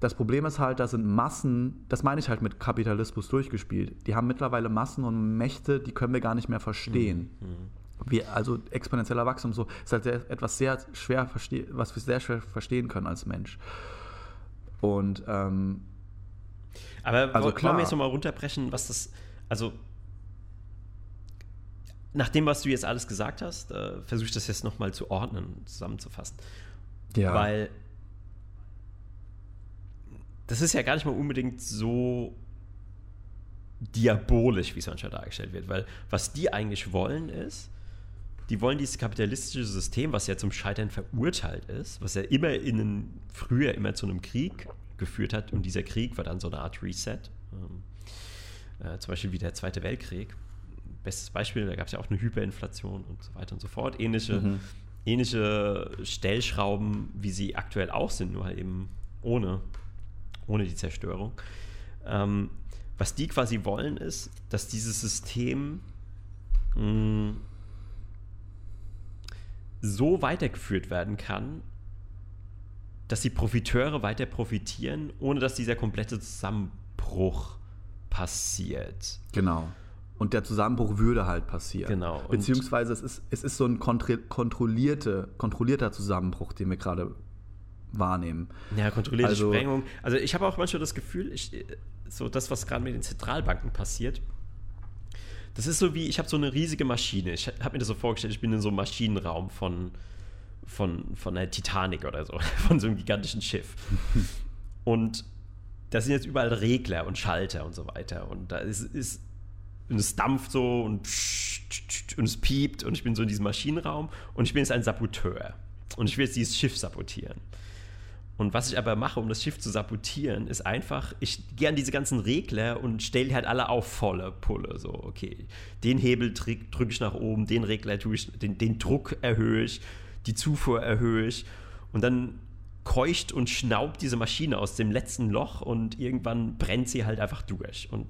das Problem ist halt, da sind Massen, das meine ich halt mit Kapitalismus durchgespielt. Die haben mittlerweile Massen und Mächte, die können wir gar nicht mehr verstehen. Mhm. Wie, also exponentieller Wachstum so ist halt sehr, etwas sehr schwer was wir sehr schwer verstehen können als Mensch. Und ähm, aber also klar. wollen wir jetzt nochmal runterbrechen, was das, also nach dem, was du jetzt alles gesagt hast, äh, versuche ich das jetzt nochmal zu ordnen, zusammenzufassen. Ja. Weil das ist ja gar nicht mal unbedingt so diabolisch, wie es manchmal dargestellt wird, weil was die eigentlich wollen ist, die wollen dieses kapitalistische System, was ja zum Scheitern verurteilt ist, was ja immer in einen, früher immer zu einem Krieg geführt hat und dieser Krieg war dann so eine Art Reset, ähm, äh, zum Beispiel wie der Zweite Weltkrieg. Bestes Beispiel, da gab es ja auch eine Hyperinflation und so weiter und so fort. Ähnliche, mhm. ähnliche Stellschrauben, wie sie aktuell auch sind, nur halt eben ohne ohne die Zerstörung. Ähm, was die quasi wollen, ist, dass dieses System mh, so weitergeführt werden kann, dass die Profiteure weiter profitieren, ohne dass dieser komplette Zusammenbruch passiert. Genau. Und der Zusammenbruch würde halt passieren. Genau. Beziehungsweise es ist, es ist so ein kontrollierte, kontrollierter Zusammenbruch, den wir gerade wahrnehmen. Ja, kontrollierte also, Sprengung. Also ich habe auch manchmal das Gefühl, ich, so das, was gerade mit den Zentralbanken passiert, das ist so wie, ich habe so eine riesige Maschine. Ich habe mir das so vorgestellt, ich bin in so einem Maschinenraum von, von, von der Titanic oder so, <laughs> von so einem gigantischen Schiff. Und da sind jetzt überall Regler und Schalter und so weiter. Und da ist, ist und es dampft so und, und es piept und ich bin so in diesem Maschinenraum und ich bin jetzt ein Saboteur. Und ich will jetzt dieses Schiff sabotieren. Und was ich aber mache, um das Schiff zu sabotieren, ist einfach, ich gehe an diese ganzen Regler und stelle die halt alle auf volle Pulle. So, okay, den Hebel drücke ich nach oben, den Regler tue ich, den, den Druck erhöhe ich, die Zufuhr erhöhe ich. Und dann keucht und schnaubt diese Maschine aus dem letzten Loch und irgendwann brennt sie halt einfach durch. Und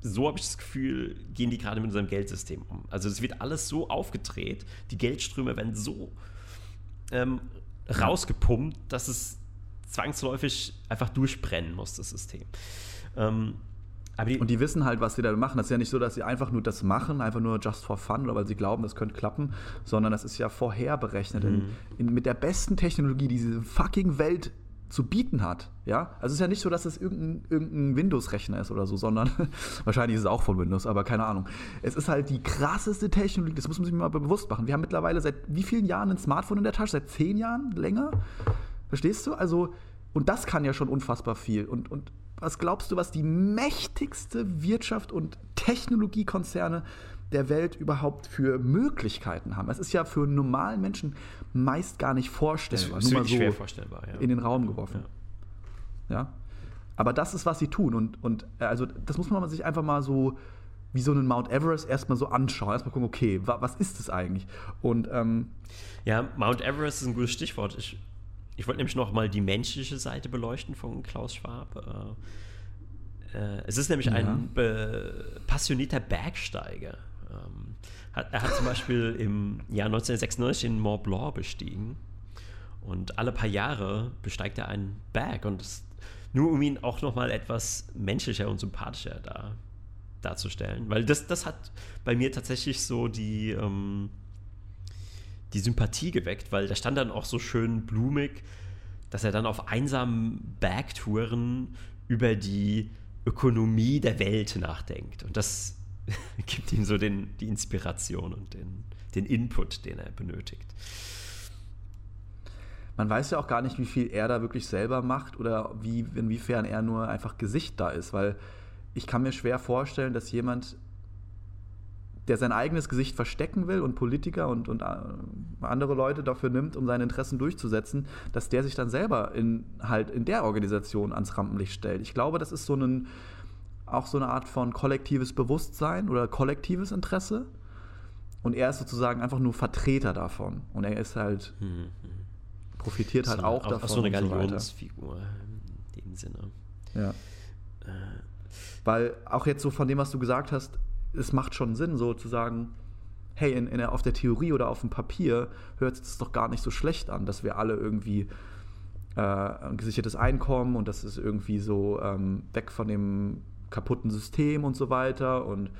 so habe ich das Gefühl, gehen die gerade mit unserem Geldsystem um. Also es wird alles so aufgedreht, die Geldströme werden so ähm, rausgepumpt, dass es zwangsläufig einfach durchbrennen muss, das System. Ähm, die und die wissen halt, was sie da machen. Das ist ja nicht so, dass sie einfach nur das machen, einfach nur just for fun oder weil sie glauben, das könnte klappen, sondern das ist ja vorher berechnet. Mhm. In, in, mit der besten Technologie, die diese fucking Welt zu bieten hat. Ja? Also es ist ja nicht so, dass es irgendein, irgendein Windows-Rechner ist oder so, sondern <laughs> wahrscheinlich ist es auch von Windows, aber keine Ahnung. Es ist halt die krasseste Technologie, das muss man sich mal bewusst machen. Wir haben mittlerweile seit wie vielen Jahren ein Smartphone in der Tasche? Seit zehn Jahren? Länger? Verstehst du? Also, und das kann ja schon unfassbar viel. Und, und was glaubst du, was die mächtigste Wirtschaft und Technologiekonzerne der Welt überhaupt für Möglichkeiten haben? Es ist ja für einen normalen Menschen meist gar nicht vorstellbar. Das ist Nur mal so schwer vorstellbar, ja. in den Raum geworfen. Ja. ja. Aber das ist, was sie tun. Und, und äh, also das muss man sich einfach mal so wie so einen Mount Everest erstmal so anschauen. Erstmal gucken, okay, wa was ist das eigentlich? Und ähm, ja, Mount Everest ist ein gutes Stichwort. Ich, ich wollte nämlich noch mal die menschliche Seite beleuchten von Klaus Schwab. Äh, äh, es ist nämlich ja. ein passionierter Bergsteiger. Ähm, hat, er hat zum Beispiel im Jahr 1996 den Mont Blanc bestiegen. Und alle paar Jahre besteigt er einen Berg. Und das, nur um ihn auch nochmal etwas menschlicher und sympathischer da, darzustellen. Weil das, das hat bei mir tatsächlich so die, ähm, die Sympathie geweckt, weil da stand dann auch so schön blumig, dass er dann auf einsamen Bergtouren über die Ökonomie der Welt nachdenkt. Und das <laughs> gibt ihm so den, die Inspiration und den, den Input, den er benötigt. Man weiß ja auch gar nicht, wie viel er da wirklich selber macht oder wie, inwiefern er nur einfach Gesicht da ist, weil ich kann mir schwer vorstellen, dass jemand, der sein eigenes Gesicht verstecken will und Politiker und, und äh, andere Leute dafür nimmt, um seine Interessen durchzusetzen, dass der sich dann selber in, halt in der Organisation ans Rampenlicht stellt. Ich glaube, das ist so ein, auch so eine Art von kollektives Bewusstsein oder kollektives Interesse. Und er ist sozusagen einfach nur Vertreter davon. Und er ist halt, mhm. profitiert halt so auch, davon. Auch so eine Galionsfigur in dem Sinne. Ja. Äh. Weil auch jetzt so von dem, was du gesagt hast, es macht schon Sinn, sozusagen, hey, in, in der, auf der Theorie oder auf dem Papier hört es doch gar nicht so schlecht an, dass wir alle irgendwie äh, ein gesichertes Einkommen und das ist irgendwie so ähm, weg von dem kaputten System und so weiter und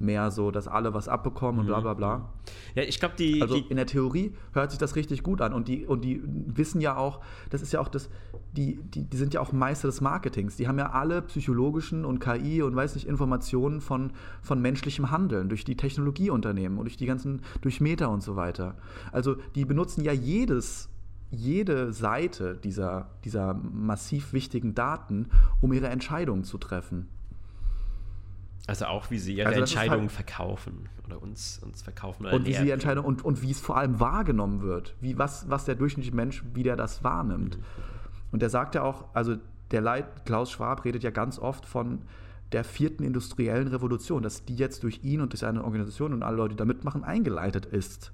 mehr so, dass alle was abbekommen und bla bla bla. Ja, ich glaube, die. Also die in der Theorie hört sich das richtig gut an und die, und die wissen ja auch, das ist ja auch das, die, die, die sind ja auch Meister des Marketings. Die haben ja alle psychologischen und KI und weiß nicht, Informationen von, von menschlichem Handeln durch die Technologieunternehmen und durch die ganzen, durch Meta und so weiter. Also die benutzen ja jedes jede Seite dieser, dieser massiv wichtigen Daten, um ihre Entscheidungen zu treffen. Also auch, wie sie ihre Also ist Entscheidungen halt- verkaufen oder uns, uns verkaufen. Oder Und wie sie die näher Entscheidung und, und wie es vor allem wahrgenommen wird, wie was, was der durchschnittliche Mensch, wie der das wahrnimmt. Und der sagt ja auch, also der Leit, Klaus Schwab redet ja ganz oft von der vierten industriellen Revolution, dass die jetzt durch ihn und durch seine Organisation und alle Leute, die da mitmachen, eingeleitet ist.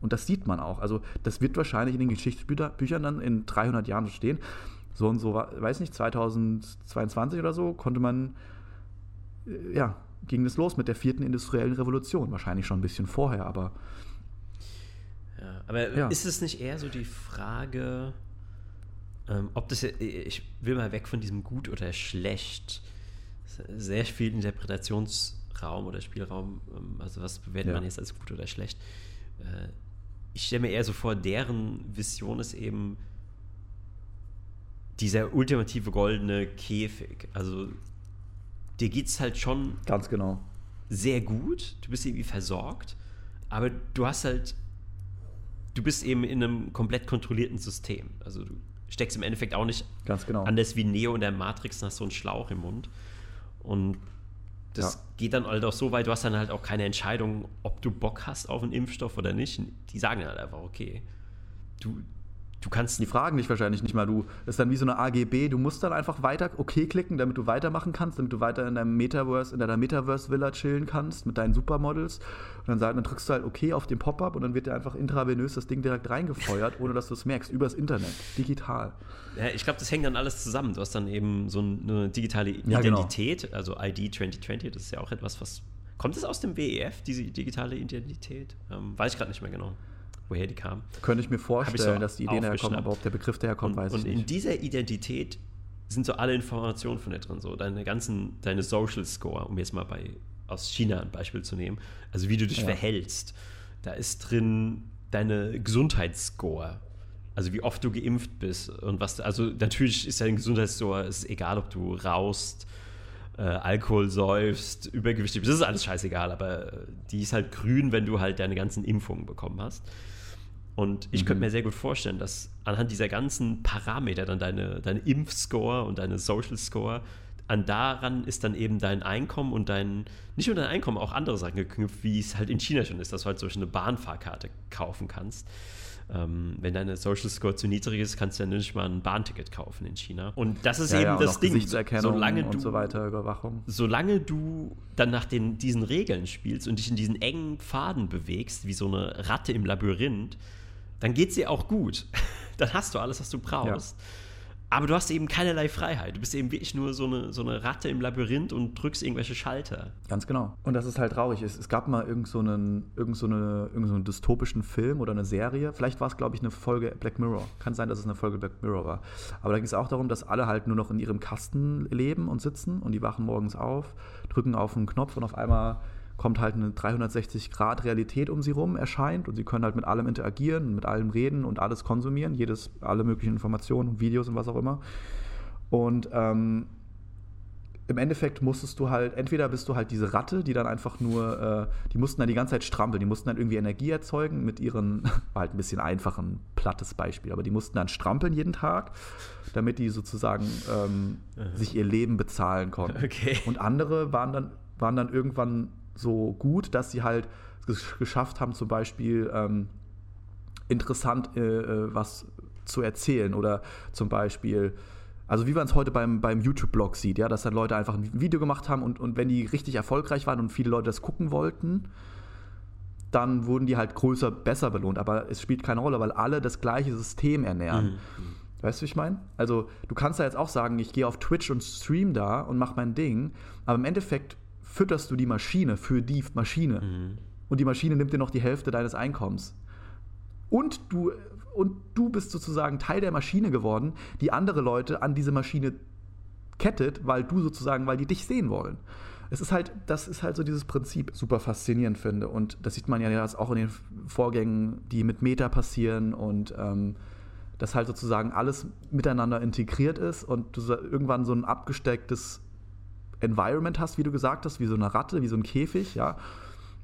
Und das sieht man auch. Also das wird wahrscheinlich in den Geschichtsbüchern dann in 300 Jahren stehen. So und so, weiß nicht, 2022 oder so konnte man, ja, ging es los mit der vierten industriellen Revolution. Wahrscheinlich schon ein bisschen vorher, aber Ja, aber Ja. ist es nicht eher so die Frage, ähm, ob das, ich will mal weg von diesem gut oder schlecht, sehr viel Interpretationsraum oder Spielraum, ähm, also was bewertet Ja. man jetzt als gut oder schlecht. Äh, Ich stelle mir eher so vor, deren Vision ist eben dieser ultimative goldene Käfig. Also dir geht es halt schon ganz genau. sehr gut, du bist irgendwie versorgt, aber du hast halt, du bist eben in einem komplett kontrollierten System. Also du steckst im Endeffekt auch nicht Ganz genau. anders wie Neo in der Matrix hast so einen Schlauch im Mund. Und das Ja. geht dann halt auch so weit, du hast dann halt auch keine Entscheidung, ob du Bock hast auf einen Impfstoff oder nicht. Die sagen halt einfach, okay, du, du kannst Die fragen dich wahrscheinlich nicht mal. Du das ist dann wie so eine AGB. Du musst dann einfach weiter OK klicken, damit du weitermachen kannst, damit du weiter in deinem Metaverse, in deiner Metaverse-Villa chillen kannst mit deinen Supermodels. Und dann, sag- dann drückst du halt OK auf den Pop-up und dann wird dir einfach intravenös das Ding direkt reingefeuert, ohne dass du es merkst, übers Internet, digital. Ja, ich glaube, das hängt dann alles zusammen. Du hast dann eben so eine digitale Ja, genau. Identität, also ID 2020, das ist ja auch etwas, was. Kommt es aus dem WEF, diese digitale Identität? Ähm, weiß ich gerade nicht mehr genau, woher die kam. Könnte ich mir vorstellen, so dass die Ideen herkommen, aufgeschnappt. aber ob der Begriff daherkommt, Und, weiß und ich in nicht. dieser Identität sind so alle Informationen von dir drin, so deine ganzen, deine Social Score, um jetzt mal bei aus China ein Beispiel zu nehmen, also wie du dich Ja. verhältst. Da ist drin deine Gesundheitsscore. Also wie oft du geimpft bist und was, also natürlich ist dein Gesundheitsscore, ist egal, ob du rauchst, äh, Alkohol säufst, übergewichtig bist, das ist alles scheißegal, aber äh, die ist halt grün, wenn du halt deine ganzen Impfungen bekommen hast. Und ich könnte mir sehr gut vorstellen, dass anhand dieser ganzen Parameter dann deine, deine Impfscore und deine Social Score, an daran ist dann eben dein Einkommen und dein, nicht nur dein Einkommen, auch andere Sachen geknüpft, wie es halt in China schon ist, dass du halt solche eine Bahnfahrkarte kaufen kannst. Ähm, wenn deine Social Score zu niedrig ist, kannst du ja nicht mal ein Bahnticket kaufen in China. Und das ist Ja, eben ja, das Ding. Solange und du, so weiter, Überwachung. solange du dann nach den, diesen Regeln spielst und dich in diesen engen Pfaden bewegst, wie so eine Ratte im Labyrinth, dann geht es dir auch gut. <laughs> dann hast du alles, was du brauchst. Aber du hast eben keinerlei Freiheit. Du bist eben wirklich nur so eine, so eine Ratte im Labyrinth und drückst irgendwelche Schalter. Ganz genau. Und das ist halt traurig. Es, es gab mal irgend so einen, irgend so eine, irgend so einen dystopischen Film oder eine Serie. Vielleicht war es, glaube ich, eine Folge Black Mirror. Kann sein, dass es eine Folge Black Mirror war. Aber da ging es auch darum, dass alle halt nur noch in ihrem Kasten leben und sitzen und die wachen morgens auf, drücken auf einen Knopf und auf einmal kommt halt eine 360-Grad-Realität um sie rum, erscheint und sie können halt mit allem interagieren, mit allem reden und alles konsumieren, jedes, alle möglichen Informationen und Videos und was auch immer. Und ähm, im Endeffekt musstest du halt, entweder bist du halt diese Ratte, die dann einfach nur, äh, die mussten dann die ganze Zeit strampeln, die mussten dann irgendwie Energie erzeugen mit ihren, war <laughs> halt ein bisschen einfach ein plattes Beispiel, aber die mussten dann strampeln jeden Tag, damit die sozusagen ähm, sich ihr Leben bezahlen konnten. Okay. Und andere waren dann, waren dann irgendwann so gut, dass sie halt es geschafft haben, zum Beispiel ähm, interessant äh, äh, was zu erzählen oder zum Beispiel, also wie man es heute beim, beim YouTube-Blog sieht, ja, dass dann Leute einfach ein Video gemacht haben und, und wenn die richtig erfolgreich waren und viele Leute das gucken wollten, dann wurden die halt größer, besser belohnt. Aber es spielt keine Rolle, weil alle das gleiche System ernähren. Weißt du, wie ich meine? Also, du kannst da jetzt auch sagen, ich gehe auf Twitch und stream da und mache mein Ding, aber im Endeffekt fütterst du die Maschine für die Maschine. und die Maschine nimmt dir noch die Hälfte deines Einkommens. Und du, und du bist sozusagen Teil der Maschine geworden, die andere Leute an diese Maschine kettet, weil du sozusagen, weil die dich sehen wollen. Es ist halt, das ist halt so dieses Prinzip, super faszinierend finde. Und das sieht man ja jetzt auch in den Vorgängen, die mit Meta passieren und ähm, dass halt sozusagen alles miteinander integriert ist und du irgendwann so ein abgestecktes Environment hast, wie du gesagt hast, wie so eine Ratte, wie so ein Käfig, ja.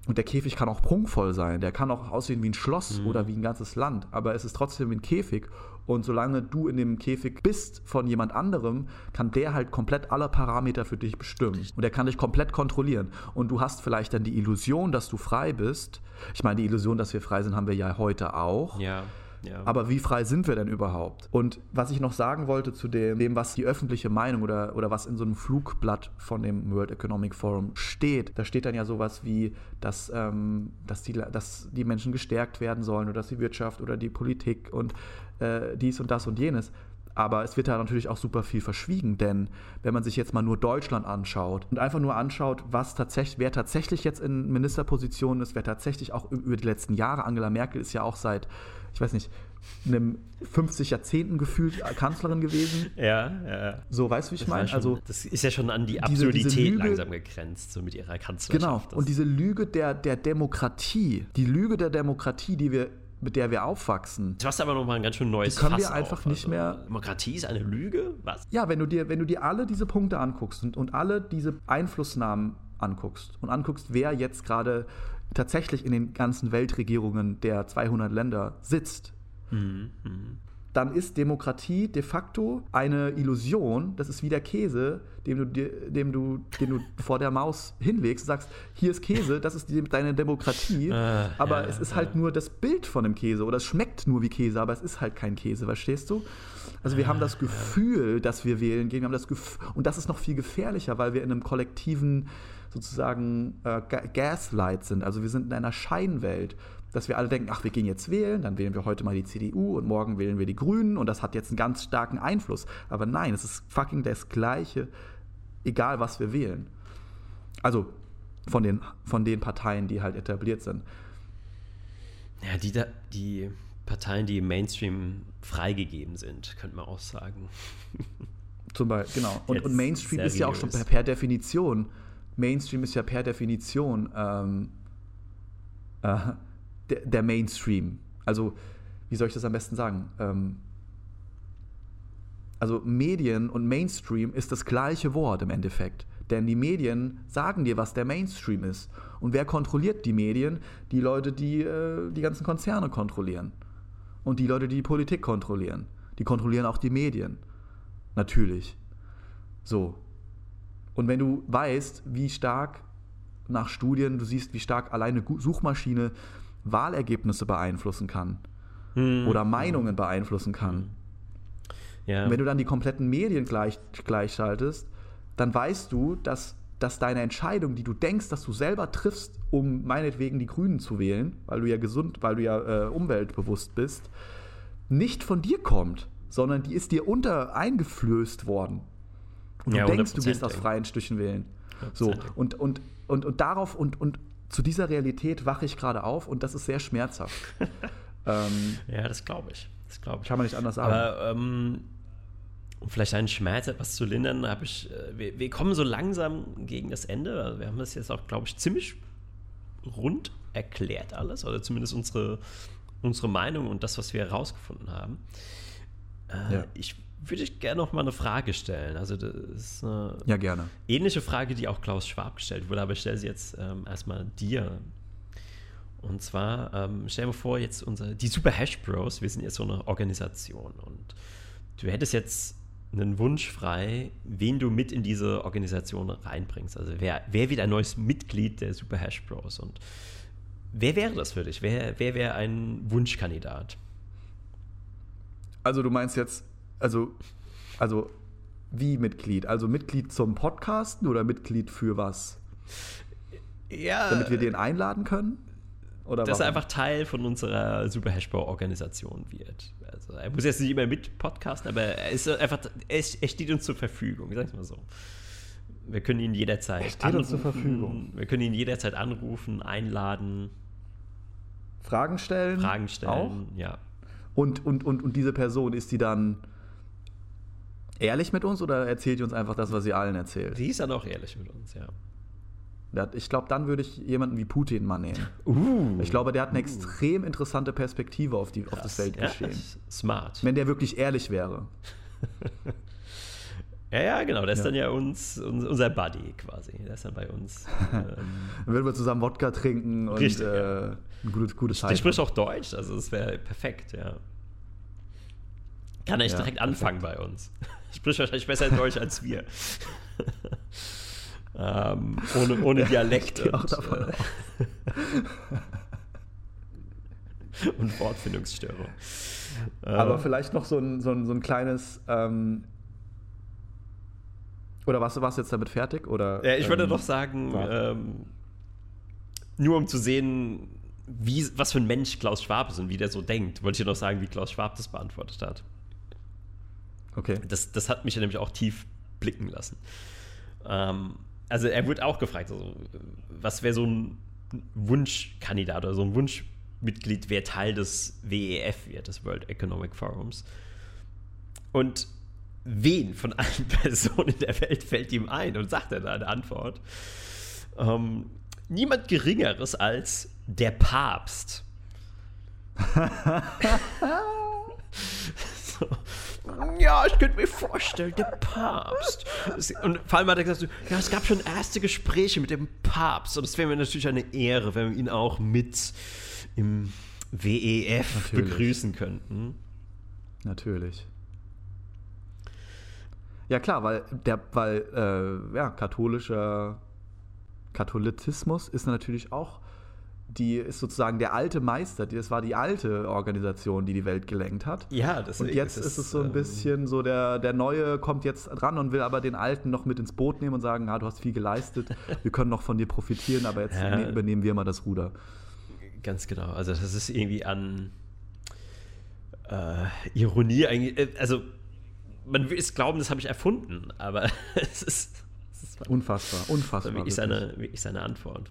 Und der Käfig kann auch prunkvoll sein, der kann auch aussehen wie ein Schloss mhm. oder wie ein ganzes Land, aber es ist trotzdem ein Käfig. Und solange du in dem Käfig bist von jemand anderem, kann der halt komplett alle Parameter für dich bestimmen. Und der kann dich komplett kontrollieren. Und du hast vielleicht dann die Illusion, dass du frei bist. Ich meine, die Illusion, dass wir frei sind, haben wir ja heute auch. Ja. Aber wie frei sind wir denn überhaupt? Und was ich noch sagen wollte zu dem, dem, was die öffentliche Meinung oder, oder was in so einem Flugblatt von dem World Economic Forum steht, da steht dann ja sowas wie, dass, ähm, dass, die, dass die Menschen gestärkt werden sollen oder dass die Wirtschaft oder die Politik und äh, dies und das und jenes. Aber es wird da natürlich auch super viel verschwiegen, denn wenn man sich jetzt mal nur Deutschland anschaut und einfach nur anschaut, was tatsächlich, wer tatsächlich jetzt in Ministerpositionen ist, wer tatsächlich auch über die letzten Jahre, Angela Merkel ist ja auch seit ich weiß nicht, einem 50 Jahrzehnten gefühlt Kanzlerin gewesen. Ja, ja. So, weißt du, wie ich meine? Also, das ist ja schon an die Absurdität diese, diese Lüge, langsam gegrenzt, so mit ihrer Kanzlerschaft. Genau, und diese Lüge der, der Demokratie, die Lüge der Demokratie, die wir mit der wir aufwachsen. Du hast aber nochmal ein ganz schön neues die können Fass wir einfach auf. nicht also, mehr. Demokratie ist eine Lüge? Was? Ja, wenn du dir, wenn du dir alle diese Punkte anguckst und, und alle diese Einflussnahmen anguckst und anguckst, wer jetzt gerade tatsächlich in den ganzen Weltregierungen der 200 Länder sitzt, mhm. Dann ist Demokratie de facto eine Illusion. Das ist wie der Käse, dem du, dem du, den du <laughs> vor der Maus hinlegst und sagst, hier ist Käse, das ist die, deine Demokratie. Äh, aber ja, es ist halt ja. halt nur das Bild von dem Käse oder es schmeckt nur wie Käse, aber es ist halt kein Käse, verstehst du? Also wir äh, haben das Gefühl, dass wir wählen gehen, wir haben das Gefühl, und das ist noch viel gefährlicher, weil wir in einem kollektiven sozusagen äh, Gaslight sind. Also wir sind in einer Scheinwelt, dass wir alle denken, ach, wir gehen jetzt wählen, dann wählen wir heute mal die CDU und morgen wählen wir die Grünen und das hat jetzt einen ganz starken Einfluss. Aber nein, es ist fucking das Gleiche, egal was wir wählen. Also von den, von den Parteien, die halt etabliert sind. Ja, die, die Parteien, die im Mainstream freigegeben sind, könnte man auch sagen. Zum Beispiel, genau. Und, und Mainstream ist ja auch schon per, per Definition Mainstream ist ja per Definition ähm, äh, der, der, Mainstream. Also, wie soll ich das am besten sagen? Ähm, also Medien und Mainstream ist das gleiche Wort im Endeffekt. Denn die Medien sagen dir, was der Mainstream ist. Und wer kontrolliert die Medien? Die Leute, die äh, die ganzen Konzerne kontrollieren. Und die Leute, die die Politik kontrollieren. Die kontrollieren auch die Medien. Natürlich. So. Und wenn du weißt, wie stark nach Studien, du siehst, wie stark alleine Suchmaschine Wahlergebnisse beeinflussen kann hm. oder Meinungen beeinflussen kann. Ja. Wenn du dann die kompletten Medien gleich, gleichschaltest, dann weißt du, dass, dass deine Entscheidung, die du denkst, dass du selber triffst, um meinetwegen die Grünen zu wählen, weil du ja gesund, weil du ja äh, umweltbewusst bist, nicht von dir kommt, sondern die ist dir unter eingeflößt worden. Und du ja, denkst, du gehst aus freien Stücken wählen. So, und, und, und, und darauf und, und zu dieser Realität wache ich gerade auf und das ist sehr schmerzhaft. <laughs> ähm, ja, das glaube ich. Das glaube ich. Kann man nicht anders sagen. Aber ähm, um vielleicht einen Schmerz etwas zu lindern, habe ich, äh, wir, wir, kommen so langsam gegen das Ende. Also wir haben das jetzt auch, glaube ich, ziemlich rund erklärt alles, oder zumindest unsere, unsere Meinung und das, was wir herausgefunden haben. Äh, ja. Ich würde ich gerne noch mal eine Frage stellen. Also das ist eine ja, gerne. ähnliche Frage, die auch Klaus Schwab gestellt wurde, aber ich stelle sie jetzt ähm, erstmal dir. Und zwar, ähm, stell dir vor, jetzt unser, die Super Hash Bros, wir sind jetzt so eine Organisation und du hättest jetzt einen Wunsch frei, wen du mit in diese Organisation reinbringst. Also wer, wer wird ein neues Mitglied der Super Hash Bros und wer wäre das für dich? Wer, wer wäre ein Wunschkandidat? Also du meinst jetzt also, also wie Mitglied? Also Mitglied zum Podcasten oder Mitglied für was? Ja. Damit wir den einladen können? Oder dass warum? er einfach Teil von unserer Super Hashbau-Organisation wird. Also er muss jetzt nicht immer mit podcasten, aber er ist einfach, er, steht uns zur Verfügung, sag ich mal so. wir können ihn jederzeit Steht uns zur Verfügung. Wir können ihn jederzeit anrufen, einladen, Fragen stellen. Fragen stellen. Auch? Ja. Und, und, und, und diese Person, ist die dann ehrlich mit uns oder erzählt die uns einfach das, was sie allen erzählt? Sie ist dann auch ehrlich mit uns, ja. Ich glaube, dann würde ich jemanden wie Putin mal nehmen. <laughs> Uh, Ich glaube, der hat eine extrem interessante Perspektive auf, die, auf das Weltgeschehen. Ja, smart. Wenn der wirklich ehrlich wäre. <laughs> Ja, ja, genau. Der ist Ja. dann ja uns, uns, unser Buddy quasi. Der ist dann bei uns. <laughs> ähm, Dann würden wir zusammen Wodka trinken und Richtig, äh, ja. ein gutes, gutes der spricht auch Deutsch, also es wäre perfekt, ja. Kann er Ja, direkt anfangen bei uns. <laughs> Spricht wahrscheinlich besser Deutsch als wir. <laughs> ähm, ohne, ohne Dialekt und, davon äh, <laughs> und Wortfindungsstörung. Aber Äh, vielleicht noch so ein, so ein, so ein kleines. Ähm, oder warst du warst jetzt damit fertig? Oder, Ja, ich würde ähm, doch sagen, ähm, nur um zu sehen, wie, was für ein Mensch Klaus Schwab ist und wie der so denkt, wollte ich dir noch sagen, wie Klaus Schwab das beantwortet hat. Okay. Das, das hat mich ja nämlich auch tief blicken lassen. Ähm, also er wurde auch gefragt, also, was wäre so ein Wunschkandidat oder so ein Wunschmitglied, wer Teil des WEF wird, des World Economic Forums. Und wen von allen <laughs> Personen in der Welt fällt ihm ein und sagt er da eine Antwort? Ähm, niemand Geringeres als der Papst. <laughs> <laughs> so. Ja, ich könnte mir vorstellen, der Papst. Und vor allem hat er gesagt, ja, es gab schon erste Gespräche mit dem Papst. Und es wäre mir natürlich eine Ehre, wenn wir ihn auch mit im WEF Natürlich. begrüßen könnten. Natürlich. Ja klar, weil der, weil äh, ja, katholischer Katholizismus ist natürlich auch die ist sozusagen der alte Meister, die- das war die alte Organisation, die die Welt gelenkt hat. Ja, deswegen Und jetzt ist es so ein ähm, bisschen so, der, der Neue kommt jetzt dran und will aber den Alten noch mit ins Boot nehmen und sagen, ah, du hast viel geleistet, wir können noch von dir profitieren, aber jetzt <laughs> Ja. ne- übernehmen wir mal das Ruder. Ganz genau. Also das ist irgendwie an äh, Ironie eigentlich. äh, Also man will es glauben, das habe ich erfunden, aber <laughs> es ist, es ist Unfassbar, unfassbar. wirklich. seine, wirklich seine Antwort.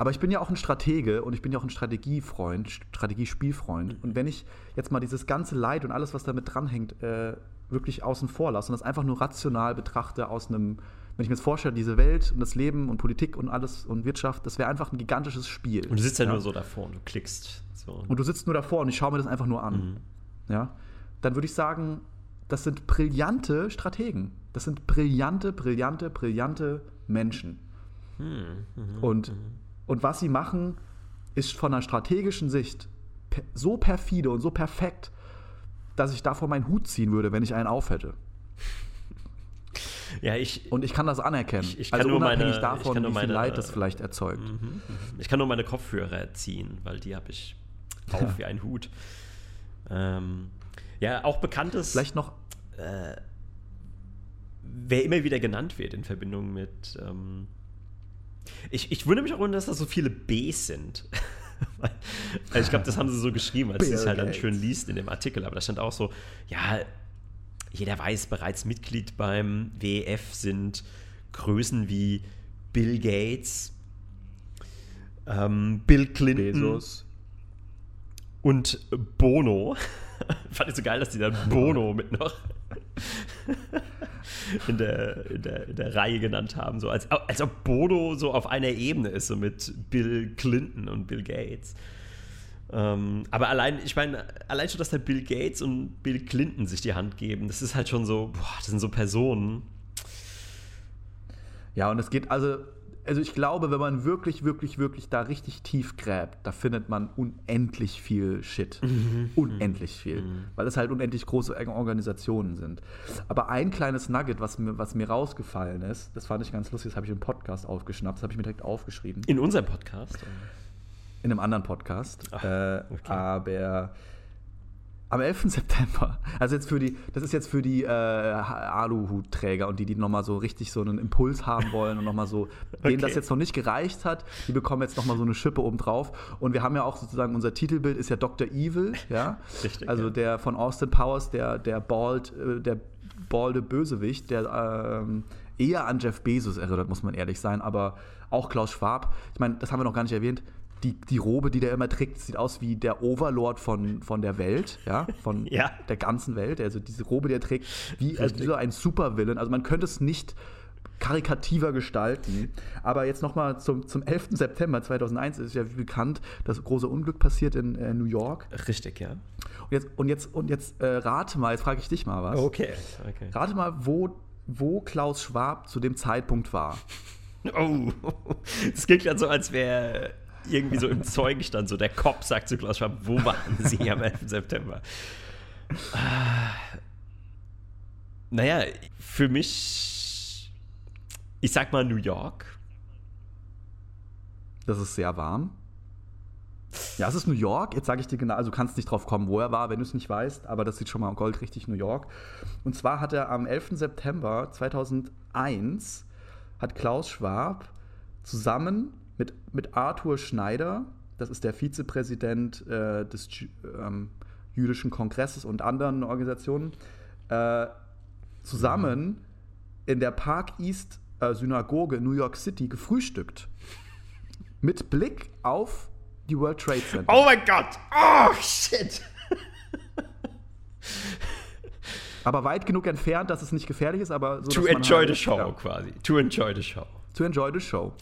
Aber ich bin ja auch ein Stratege und ich bin ja auch ein Strategiefreund, Strategiespielfreund. Und wenn ich jetzt mal dieses ganze Leid und alles, was damit dranhängt, äh, wirklich außen vor lasse und das einfach nur rational betrachte aus einem, wenn ich mir jetzt vorstelle, diese Welt und das Leben und Politik und alles und Wirtschaft, das wäre einfach ein gigantisches Spiel. Und du sitzt ja, nur so davor und du klickst. So. Und du sitzt nur davor und ich schaue mir das einfach nur an. Mhm. Ja? Dann würde ich sagen, das sind brillante Strategen. Das sind brillante, brillante, brillante Menschen. Hm, Und, und was sie machen, ist von einer strategischen Sicht so perfide und so perfekt, dass ich davor meinen Hut ziehen würde, wenn ich einen aufhätte. <laughs> Ja, ich, Und ich kann das anerkennen. Ich- ich kann also nur unabhängig meine- ich davon, wie viel meine- Leid das vielleicht erzeugt. ich kann nur meine Kopfhörer ziehen, weil die habe ich auf wie ein Hut. Ähm, ja, auch bekanntes. Vielleicht noch, wer immer wieder genannt wird in Verbindung mit. Ähm ich, ich wundere mich auch, dass da so viele Bs sind. <laughs> Also ich glaube, das haben sie so geschrieben, als sie es halt dann schön liest in dem Artikel. Aber da stand auch so: Ja, jeder weiß bereits, Mitglied beim WEF sind Größen wie Bill Gates, ähm, Bill Clinton Bezos. und Bono. <laughs> Fand ich so geil, dass die dann Bono mit noch <laughs> in der, in der, in der Reihe genannt haben. So als, als ob Bono so auf einer Ebene ist, so mit Bill Clinton und Bill Gates. Ähm, aber allein, ich meine, allein schon, dass da Bill Gates und Bill Clinton sich die Hand geben, das ist halt schon so, boah, das sind so Personen. Ja, und es geht also, also ich glaube, wenn man wirklich, wirklich, wirklich da richtig tief gräbt, da findet man unendlich viel Shit. Unendlich viel. Weil es halt unendlich große Organisationen sind. Aber ein kleines Nugget, was mir, was mir rausgefallen ist, das fand ich ganz lustig, das habe ich im Podcast aufgeschnappt, das habe ich mir direkt aufgeschrieben. In unserem Podcast. In einem anderen Podcast. Ach, äh, okay. Aber am 11. September, also jetzt für die, das ist jetzt für die äh, Aluhutträger und die, die nochmal so richtig so einen Impuls haben wollen und nochmal so, <laughs> denen das Okay. jetzt noch nicht gereicht hat, die bekommen jetzt nochmal so eine Schippe obendrauf. Und wir haben ja auch sozusagen, unser Titelbild ist ja Dr. Evil, ja. <laughs> Richtig, Also ja. der von Austin Powers, der, der bald, äh, der balde Bösewicht, der ähm, eher an Jeff Bezos erinnert, muss man ehrlich sein, aber auch Klaus Schwab. Ich meine, das haben wir noch gar nicht erwähnt. Die, die Robe, die der immer trägt, sieht aus wie der Overlord von, von der Welt, ja, von <laughs> Ja. der ganzen Welt. Also diese Robe, die er trägt, wie, also wie so ein Supervillain. Also man könnte es nicht karikativer gestalten. Aber jetzt nochmal zum, zum 11. September 2001 ist ja wie bekannt das große Unglück passiert in äh, New York. Richtig, ja. Und jetzt, und jetzt, und jetzt äh, rate mal, jetzt frage ich dich mal was. Okay. okay. Rate mal, wo, wo Klaus Schwab zu dem Zeitpunkt war. <laughs> Oh, <laughs> das klingt gerade so, als wäre irgendwie so im Zeugenstand so der Kopf sagt zu Klaus Schwab, wo waren Sie am <laughs> 11. September? Naja, für mich, ich sag mal New York. Das ist sehr warm. Ja, es ist New York. Jetzt sage ich dir genau, also du kannst nicht drauf kommen, wo er war, wenn du es nicht weißt, aber das sieht schon mal goldrichtig New York. Und zwar hat er am 11. September 2001 hat Klaus Schwab zusammen mit, mit Arthur Schneider, das ist der Vizepräsident äh, des ähm, jüdischen Kongresses und anderen Organisationen, äh, zusammen in der Park East äh, Synagoge in New York City gefrühstückt. Mit Blick auf die World Trade Center. Oh mein Gott! Oh, shit! Aber weit genug entfernt, dass es nicht gefährlich ist, aber so. To dass man enjoy halt- the show Ja, quasi. To enjoy the show. to enjoy the show.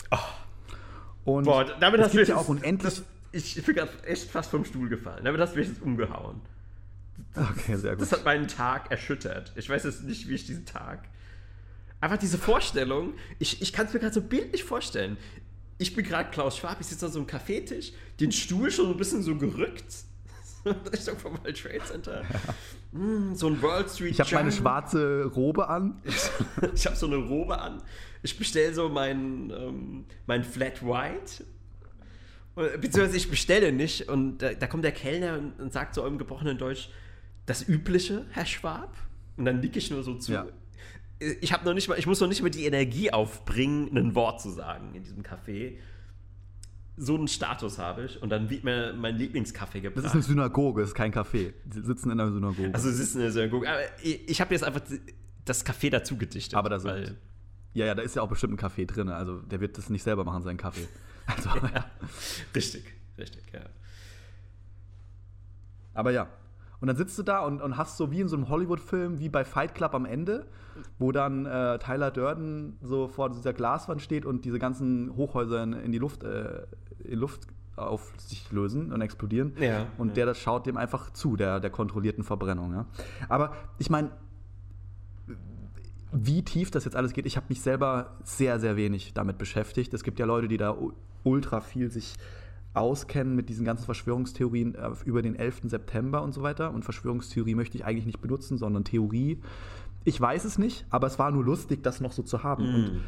Und Boah, damit hast du gibt ja auch unendlich. Das, ich, ich bin gerade echt fast vom Stuhl gefallen. Damit hast du mich jetzt umgehauen. okay, sehr gut. Das hat meinen Tag erschüttert. Ich weiß jetzt nicht, wie ich diesen Tag. Einfach diese Vorstellung, ich, ich kann es mir gerade so bildlich vorstellen. Ich bin gerade Klaus Schwab, ich sitze an so einem Kaffeetisch, den Stuhl schon ein bisschen so gerückt. <laughs> Richtung vom World Trade Center. <laughs> Mm, so ein Wall Street Ich habe meine schwarze Robe an. <laughs> Ich habe so eine Robe an. Ich bestelle so mein, ähm, mein Flat White. Und- Beziehungsweise ich bestelle nicht. Und da, da kommt der Kellner und, und sagt so im gebrochenen Deutsch das Übliche, Herr Schwab. Und dann nicke ich nur so zu. Ja. Ich habe noch nicht mal, ich muss noch nicht mal die Energie aufbringen, ein Wort zu sagen in diesem Café. So einen Status habe ich. Und dann wird mir mein Lieblingskaffee gebracht. Das ist eine Synagoge, das ist kein Café. Sie sitzen in einer Synagoge. also es ist eine Synagoge. Aber ich, ich habe jetzt einfach das Café dazu gedichtet. Aber da sind- ja, ja, da ist ja auch bestimmt ein Kaffee drin. Also der wird das nicht selber machen, seinen Kaffee. <laughs> Also, ja. Richtig, richtig, ja. Aber ja. Und dann sitzt du da und, und hast so wie in so einem Hollywood-Film, wie bei Fight Club am Ende, wo dann äh, Tyler Durden so vor dieser Glaswand steht und diese ganzen Hochhäuser in, in die Luft, äh, in Luft auf sich lösen und explodieren. Ja, und ja. der das schaut dem einfach zu, der, der kontrollierten Verbrennung. Ja. Aber ich meine, wie tief das jetzt alles geht, ich habe mich selber sehr, sehr wenig damit beschäftigt. Es gibt ja Leute, die da ultra viel sich auskennen mit diesen ganzen Verschwörungstheorien äh, über den 11. September und so weiter. Und Verschwörungstheorie möchte ich eigentlich nicht benutzen, sondern Theorie. Ich weiß es nicht, aber es war nur lustig, das noch so zu haben. Und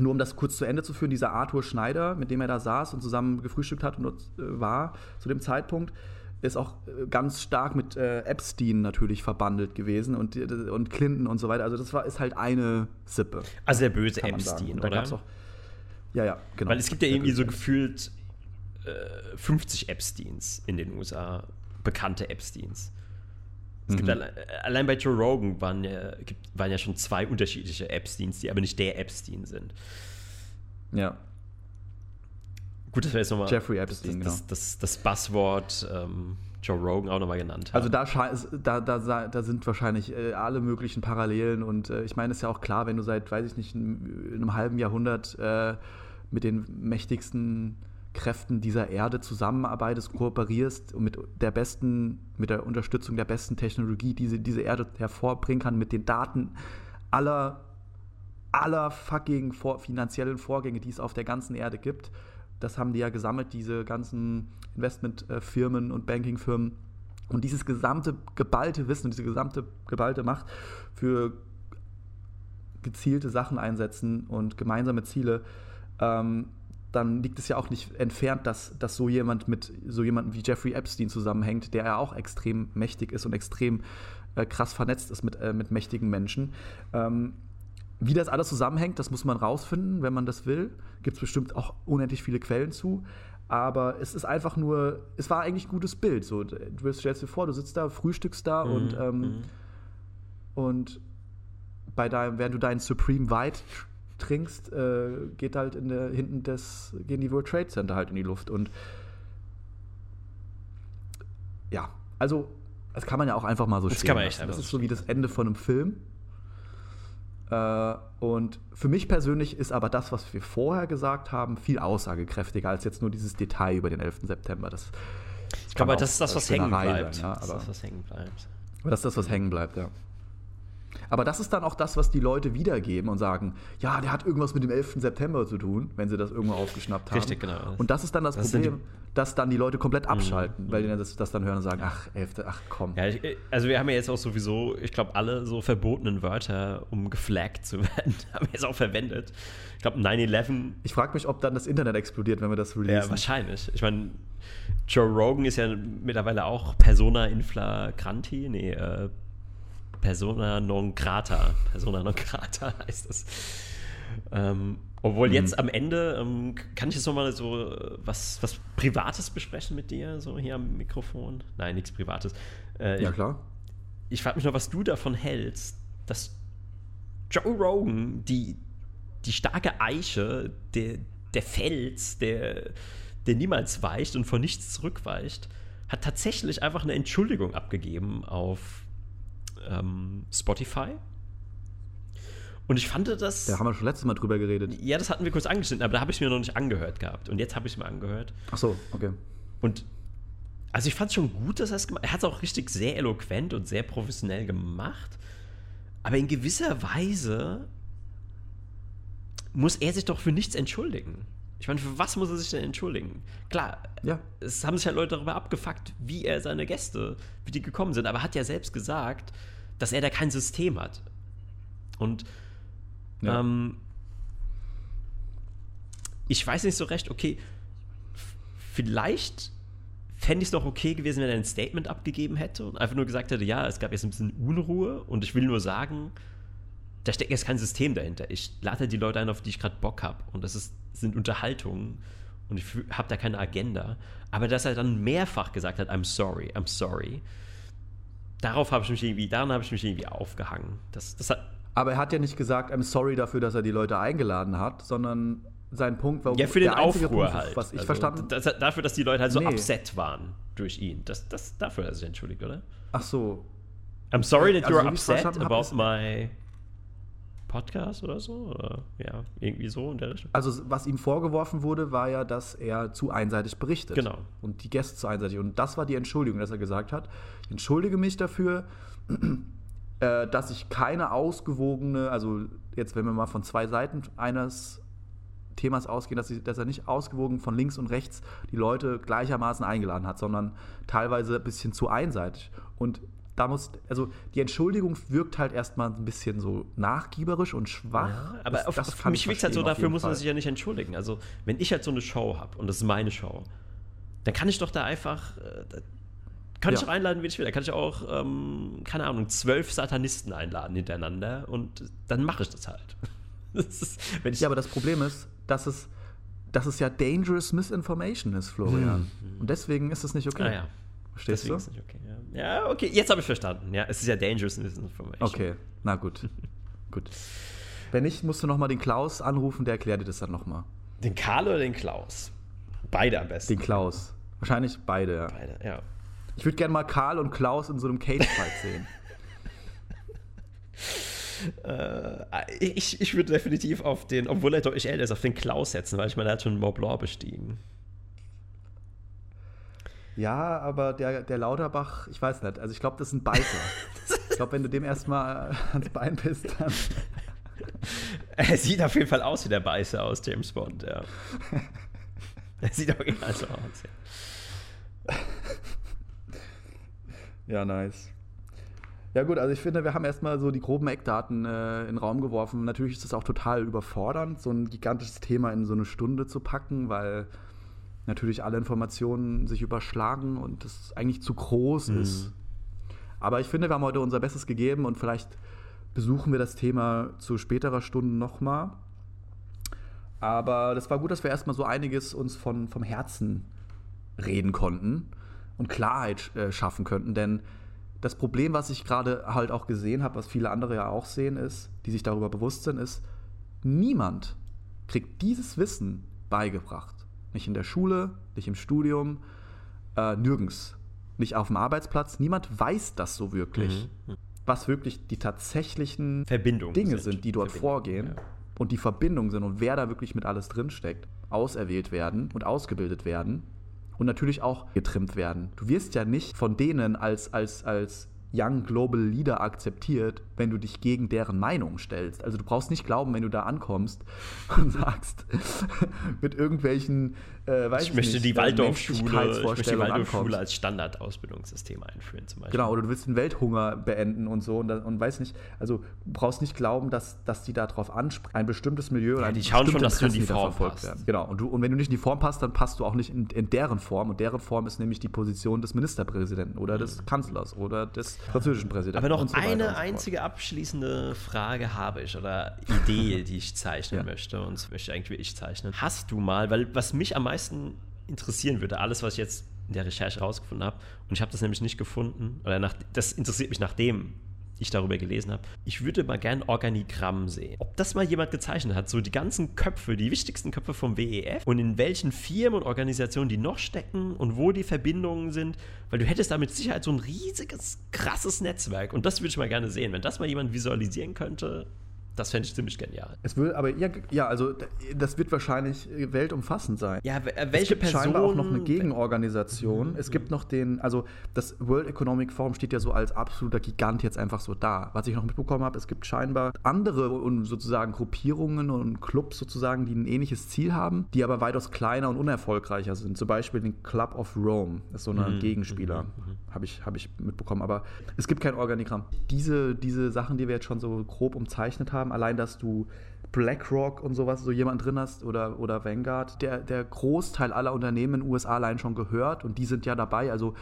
nur um das kurz zu Ende zu führen, dieser Arthur Schneider, mit dem er da saß und zusammen gefrühstückt hat und äh, war zu dem Zeitpunkt, ist auch äh, ganz stark mit äh, Epstein natürlich verbandelt gewesen und, äh, und Clinton und so weiter. Also das war, ist halt eine Sippe. Also der böse. Epstein, da oder? gab's auch, ja, ja, genau. Weil es gibt ja irgendwie so gefühlt äh, 50 Epsteins in den USA, bekannte Epsteins. Es Mhm. gibt alle, allein bei Joe Rogan waren ja, gibt, waren ja schon zwei unterschiedliche Epsteins, die aber nicht der Epstein sind. Ja, Gut, dass wir jetzt nochmal Jeffrey Epstein, das, das, das, das Buzzword ähm, Joe Rogan auch nochmal genannt haben. Also da, da, da, da sind wahrscheinlich äh, alle möglichen Parallelen und äh, ich meine, es ist ja auch klar, wenn du seit, weiß ich nicht, in einem halben Jahrhundert äh, mit den mächtigsten Kräften dieser Erde zusammenarbeitest, kooperierst und mit der besten, mit der Unterstützung der besten Technologie, die sie- diese Erde hervorbringen kann, mit den Daten aller, aller fucking vor, finanziellen Vorgänge, die es auf der ganzen Erde gibt. Das haben die ja gesammelt, diese ganzen Investmentfirmen und Bankingfirmen. Und dieses gesamte geballte Wissen diese gesamte geballte Macht für gezielte Sachen einsetzen und gemeinsame Ziele, ähm, dann liegt es ja auch nicht entfernt, dass, dass so jemand mit so jemandem wie Jeffrey Epstein zusammenhängt, der ja auch extrem mächtig ist und extrem äh, krass vernetzt ist mit, äh, mit mächtigen Menschen. Ähm, wie das alles zusammenhängt, das muss man rausfinden, wenn man das will. Gibt es bestimmt auch unendlich viele Quellen zu. Aber es ist einfach nur, es war eigentlich ein gutes Bild. So, du stellst dir vor, du sitzt da, frühstückst da und, ähm, und bei deinem, während du deinen Supreme White trinkst, äh, geht halt in der, hinten das, gehen die World Trade Center halt in die Luft. Und ja, also das kann man ja auch einfach mal so Das stehen kann man echt lassen. Das ist so wie das Ende von einem Film. Äh, und für mich persönlich ist aber das, was wir vorher gesagt haben, viel aussagekräftiger als jetzt nur dieses Detail über den 11. September. Das Ich glaube, das ist das, was hängen bleibt. sein, ja, das ist das, was hängen bleibt. das ist das, was hängen bleibt, ja. Aber das ist dann auch das, was die Leute wiedergeben und sagen, ja, der hat irgendwas mit dem 11. September zu tun, wenn sie das irgendwo aufgeschnappt haben. Richtig, genau. Und das ist dann das, Das Problem, dass dann die Leute komplett abschalten, weil die dann das, das dann hören und sagen, ach, 11., ach komm. Ja, ich, also wir haben ja jetzt auch sowieso, ich glaube, alle so verbotenen Wörter, um geflaggt zu <laughs> werden, haben wir jetzt auch verwendet. Ich glaube, 9-11 Ich frage mich, ob dann das Internet explodiert, wenn wir das releasen. Ja, wahrscheinlich. Ich meine, Joe Rogan ist ja mittlerweile auch Persona inflagranti, nee, äh, Persona non grata. Persona non grata <laughs> heißt das. Ähm, obwohl jetzt am Ende, ähm, kann ich jetzt nochmal so äh, was, was Privates besprechen mit dir, so hier am Mikrofon? Nein, nichts Privates. Äh, ja ich, klar. ich frage mich noch, was du davon hältst, dass Joe Rogan, die, die starke Eiche, der, der Fels, der, der niemals weicht und vor nichts zurückweicht, hat tatsächlich einfach eine Entschuldigung abgegeben auf ähm, Spotify. Und ich fand das. Da haben wir schon letztes Mal drüber geredet. ja, das hatten wir kurz angeschnitten, aber da habe ich mir noch nicht angehört gehabt. Und jetzt habe ich es mir angehört. Ach so, okay. Und also ich fand es schon gut, dass er es gemacht hat. Er hat es auch richtig sehr eloquent und sehr professionell gemacht. Aber in gewisser Weise muss er sich doch für nichts entschuldigen. Ich meine, für was muss er sich denn entschuldigen? Klar, Ja. es haben sich ja Leute darüber abgefuckt, wie er seine Gäste, wie die gekommen sind. Aber er hat ja selbst gesagt, dass er da kein System hat. Und Ja. ähm, ich weiß nicht so recht, okay, vielleicht fände ich es noch okay gewesen, wenn er ein Statement abgegeben hätte und einfach nur gesagt hätte, ja, es gab jetzt ein bisschen Unruhe und ich will nur sagen, da steckt jetzt kein System dahinter. Ich lade die Leute ein, auf die ich gerade Bock habe und das ist, sind Unterhaltungen und ich habe da keine Agenda. Aber dass er dann mehrfach gesagt hat, I'm sorry, I'm sorry, darauf habe ich mich irgendwie, daran habe ich mich irgendwie aufgehangen. Das, das hat, Aber er hat ja nicht gesagt, I'm sorry dafür, dass er die Leute eingeladen hat, sondern sein Punkt war Ja, für den Aufruhr Punkt, halt. was ich Also, verstanden Das, dafür, dass die Leute halt so Nee. upset waren durch ihn. Das, das, dafür hat er sich entschuldigt, oder? Ach so. I'm sorry that Also, you're upset about my Podcast oder so. Oder ja, irgendwie so in der Richtung. Also, was ihm vorgeworfen wurde, war ja, dass er zu einseitig berichtet. Genau. Und die Gäste zu einseitig. Und das war die Entschuldigung, dass er gesagt hat: Ich entschuldige mich dafür, <clears throat> äh, dass ich keine ausgewogene, also jetzt, wenn wir mal von zwei Seiten eines Themas ausgehen, dass, sie, dass er nicht ausgewogen von links und rechts die Leute gleichermaßen eingeladen hat, sondern teilweise ein bisschen zu einseitig. Und da muss, also die Entschuldigung wirkt halt erstmal ein bisschen so nachgieberisch und schwach. Ja, aber Das- auf, das kann mich ich wirkt halt so, dafür muss man sich ja nicht entschuldigen. Also, wenn ich halt so eine Show habe und das ist meine Show, dann kann ich doch da einfach. Äh, kann ich Ja. auch einladen, wie ich will. Da kann ich auch, ähm, keine Ahnung, zwölf Satanisten einladen hintereinander und dann mache ich das halt. <laughs> Das ist, wenn ich, Ja, aber das Problem ist, dass es, dass es ja dangerous misinformation ist, Florian. Und deswegen ist es nicht okay. ah, ja. Verstehst Deswegen du? ist nicht okay. Ja, ja okay, jetzt habe ich verstanden. Ja, es ist ja dangerous misinformation. Okay, na gut. <laughs> gut. Wenn nicht, musst du nochmal den Klaus anrufen, der erklärt dir das dann nochmal. Den Karl oder den Klaus? Beide am besten. Den Klaus. Wahrscheinlich beide, ja. Beide, ja. Ich würde gerne mal Karl und Klaus in so einem Cage-Fight <laughs> sehen. Äh, ich, ich würde definitiv auf den, obwohl er deutlich älter ist, auf den Klaus setzen, weil ich meine, er hat schon Blanc bestiegen. Ja, aber der, der Lauterbach, ich weiß nicht. Also ich glaube, das ist ein Beißer. ich glaube, wenn du dem erstmal ans Bein bist, dann. <laughs> Er sieht auf jeden Fall aus wie der Beißer aus James Bond, ja. <laughs> er sieht original so aus, ja. Ja, nice. Ja gut, also ich finde, wir haben erstmal so die groben Eckdaten äh, in den Raum geworfen. Natürlich ist es auch total überfordernd, so ein gigantisches Thema in so eine Stunde zu packen, weil natürlich alle Informationen sich überschlagen und es eigentlich zu groß ist. Aber ich finde, wir haben heute unser Bestes gegeben und vielleicht besuchen wir das Thema zu späterer Stunde nochmal. Aber das war gut, dass wir erstmal so einiges uns von, vom Herzen reden konnten und Klarheit äh, schaffen könnten, denn das Problem, was ich gerade halt auch gesehen habe, was viele andere ja auch sehen, ist, die sich darüber bewusst sind, ist, niemand kriegt dieses Wissen beigebracht. Nicht in der Schule, nicht im Studium, äh, nirgends. Nicht auf dem Arbeitsplatz. Niemand weiß das so wirklich. Mhm. Was wirklich die tatsächlichen Verbindungen Dinge sind, sind die dort vorgehen ja. und die Verbindungen sind und wer da wirklich mit alles drinsteckt, auserwählt werden und ausgebildet werden und natürlich auch getrimmt werden. Du wirst ja nicht von denen als, als, als Young Global Leader akzeptiert, wenn du dich gegen deren Meinung stellst. Also du brauchst nicht glauben, wenn du da ankommst <laughs> und sagst, <laughs> mit irgendwelchen, äh, weiß ich, ich möchte nicht, die Waldorfschule, ich möchte die Waldorfschule als Standardausbildungssystem einführen zum Beispiel. Genau, oder du willst den Welthunger beenden und so und, und weiß nicht, also du brauchst nicht glauben, dass, dass die darauf ansprechen, ein bestimmtes Milieu ja, ein die schauen schon, dass du in die Form passt. Werden. Genau, und, du, und wenn du nicht in die Form passt, dann passt du auch nicht in, in deren Form und deren Form ist nämlich die Position des Ministerpräsidenten oder mhm. des Kanzlers oder des französischen Präsidenten. Aber noch so eine einzige abschließende Frage habe ich oder Idee, die ich zeichnen ja. möchte und möchte eigentlich wie ich zeichnen. Hast du mal, weil was mich am meisten interessieren würde, alles, was ich jetzt in der Recherche rausgefunden habe, und ich habe das nämlich nicht gefunden, oder nach, das interessiert mich nachdem ich darüber gelesen habe. Ich würde mal gern Organigramm sehen. Ob das mal jemand gezeichnet hat, so die ganzen Köpfe, die wichtigsten Köpfe vom WEF und in welchen Firmen und Organisationen die noch stecken und wo die Verbindungen sind, weil du hättest da mit Sicherheit so ein riesiges, krasses Netzwerk und das würde ich mal gerne sehen. Wenn das mal jemand visualisieren könnte, das fände ich ziemlich genial. Es will, aber ja, ja, also das wird wahrscheinlich weltumfassend sein. Ja, äh, welche es gibt Person, scheinbar auch noch eine Gegenorganisation. Mhm. Es gibt noch den, also das World Economic Forum steht ja so als absoluter Gigant jetzt einfach so da. Was ich noch mitbekommen habe, es gibt scheinbar andere und sozusagen Gruppierungen und Clubs sozusagen, die ein ähnliches Ziel haben, die aber weitaus kleiner und unerfolgreicher sind. Zum Beispiel den Club of Rome, das ist so ein mhm. Gegenspieler, mhm. mhm. habe ich, hab ich mitbekommen. Aber es gibt kein Organigramm. Diese, diese Sachen, die wir jetzt schon so grob umzeichnet haben, haben. Allein, dass du BlackRock und sowas, so jemand drin hast oder, oder Vanguard, der, der Großteil aller Unternehmen in den USA allein schon gehört und die sind ja dabei. Also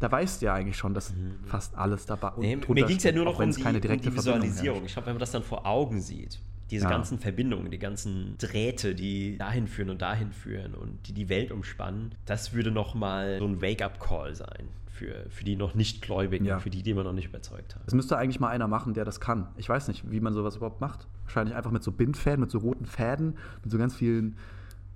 da weißt du ja eigentlich schon, dass mhm. fast alles dabei nee, Mir ging es ja nur noch um die, keine direkte um die Visualisierung. Ich glaube, wenn man das dann vor Augen sieht, diese ja. ganzen Verbindungen, die ganzen Drähte, die dahin führen und dahin führen und die die Welt umspannen, das würde nochmal so ein Wake-up-Call sein für, für die noch nicht Gläubigen, ja. für die, die man noch nicht überzeugt hat. Es müsste eigentlich mal einer machen, der das kann. Ich weiß nicht, wie man sowas überhaupt macht. Wahrscheinlich einfach mit so Bindfäden, mit so roten Fäden, mit so ganz vielen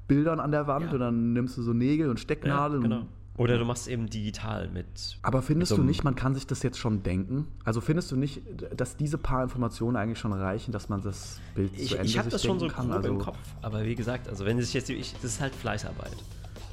Bildern an der Wand ja. und dann nimmst du so Nägel und Stecknadeln. Ja, genau. Oder du machst eben digital mit. Aber findest mit du nicht, man kann sich das jetzt schon denken? Also findest du nicht, dass diese paar Informationen eigentlich schon reichen, dass man das Bild ich, zu Ende Ich habe das schon so kann? Also im Kopf. Aber wie gesagt, also wenn sich jetzt, ich, das ist halt Fleißarbeit.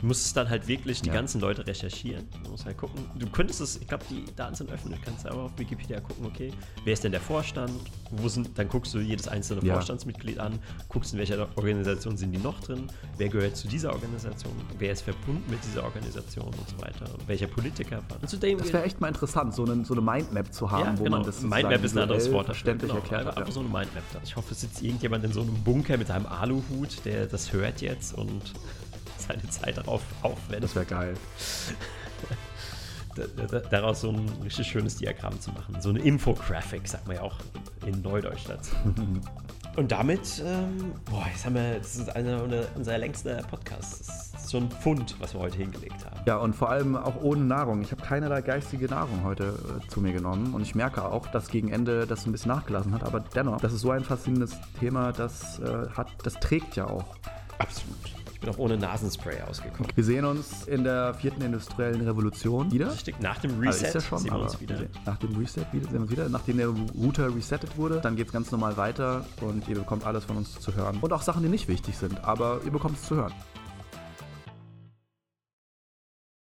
Du musst dann halt wirklich die ja. ganzen Leute recherchieren. Du musst halt gucken. Du könntest es, ich glaube, die Daten sind öffentlich. Du kannst aber auf Wikipedia gucken, okay, wer ist denn der Vorstand? Wo sind, dann guckst du jedes einzelne ja. Vorstandsmitglied an, guckst, in welcher Organisation sind die noch drin, wer gehört zu dieser Organisation, wer ist verbunden mit dieser Organisation und so weiter, welcher Politiker war. Und zudem das wäre echt mal interessant, so eine, so eine Mindmap zu haben, ja, wo genau. man das Mindmap ist ein anderes Wort verständlich genau, erklärt. Einfach, einfach so eine Mindmap. Ich hoffe, es sitzt irgendjemand in so einem Bunker mit einem Aluhut, der das hört jetzt und seine Zeit darauf aufwendet. Das wäre geil. daraus so ein richtig schönes Diagramm zu machen. So eine Infographic, sagt man ja auch in Neudeutsch dazu. <laughs> Und damit, ähm, boah, jetzt haben wir, das ist einer unserer längsten Podcasts. Das ist schon ein Pfund, was wir heute hingelegt haben. Ja, und vor allem auch ohne Nahrung. Ich habe keinerlei geistige Nahrung heute äh, zu mir genommen. Und ich merke auch, dass gegen Ende das ein bisschen nachgelassen hat. Aber dennoch, das ist so ein faszinierendes Thema, das, äh, hat, das trägt ja auch. Absolut bin auch ohne Nasenspray ausgekommen. Wir sehen uns in der vierten industriellen Revolution wieder. Richtig, nach dem Reset also ist ja schon, sehen wir uns wieder. Nach dem Reset wieder, sehen wir uns wieder. Nachdem der Router resettet wurde, dann geht es ganz normal weiter und ihr bekommt alles von uns zu hören. Und auch Sachen, die nicht wichtig sind, aber ihr bekommt es zu hören.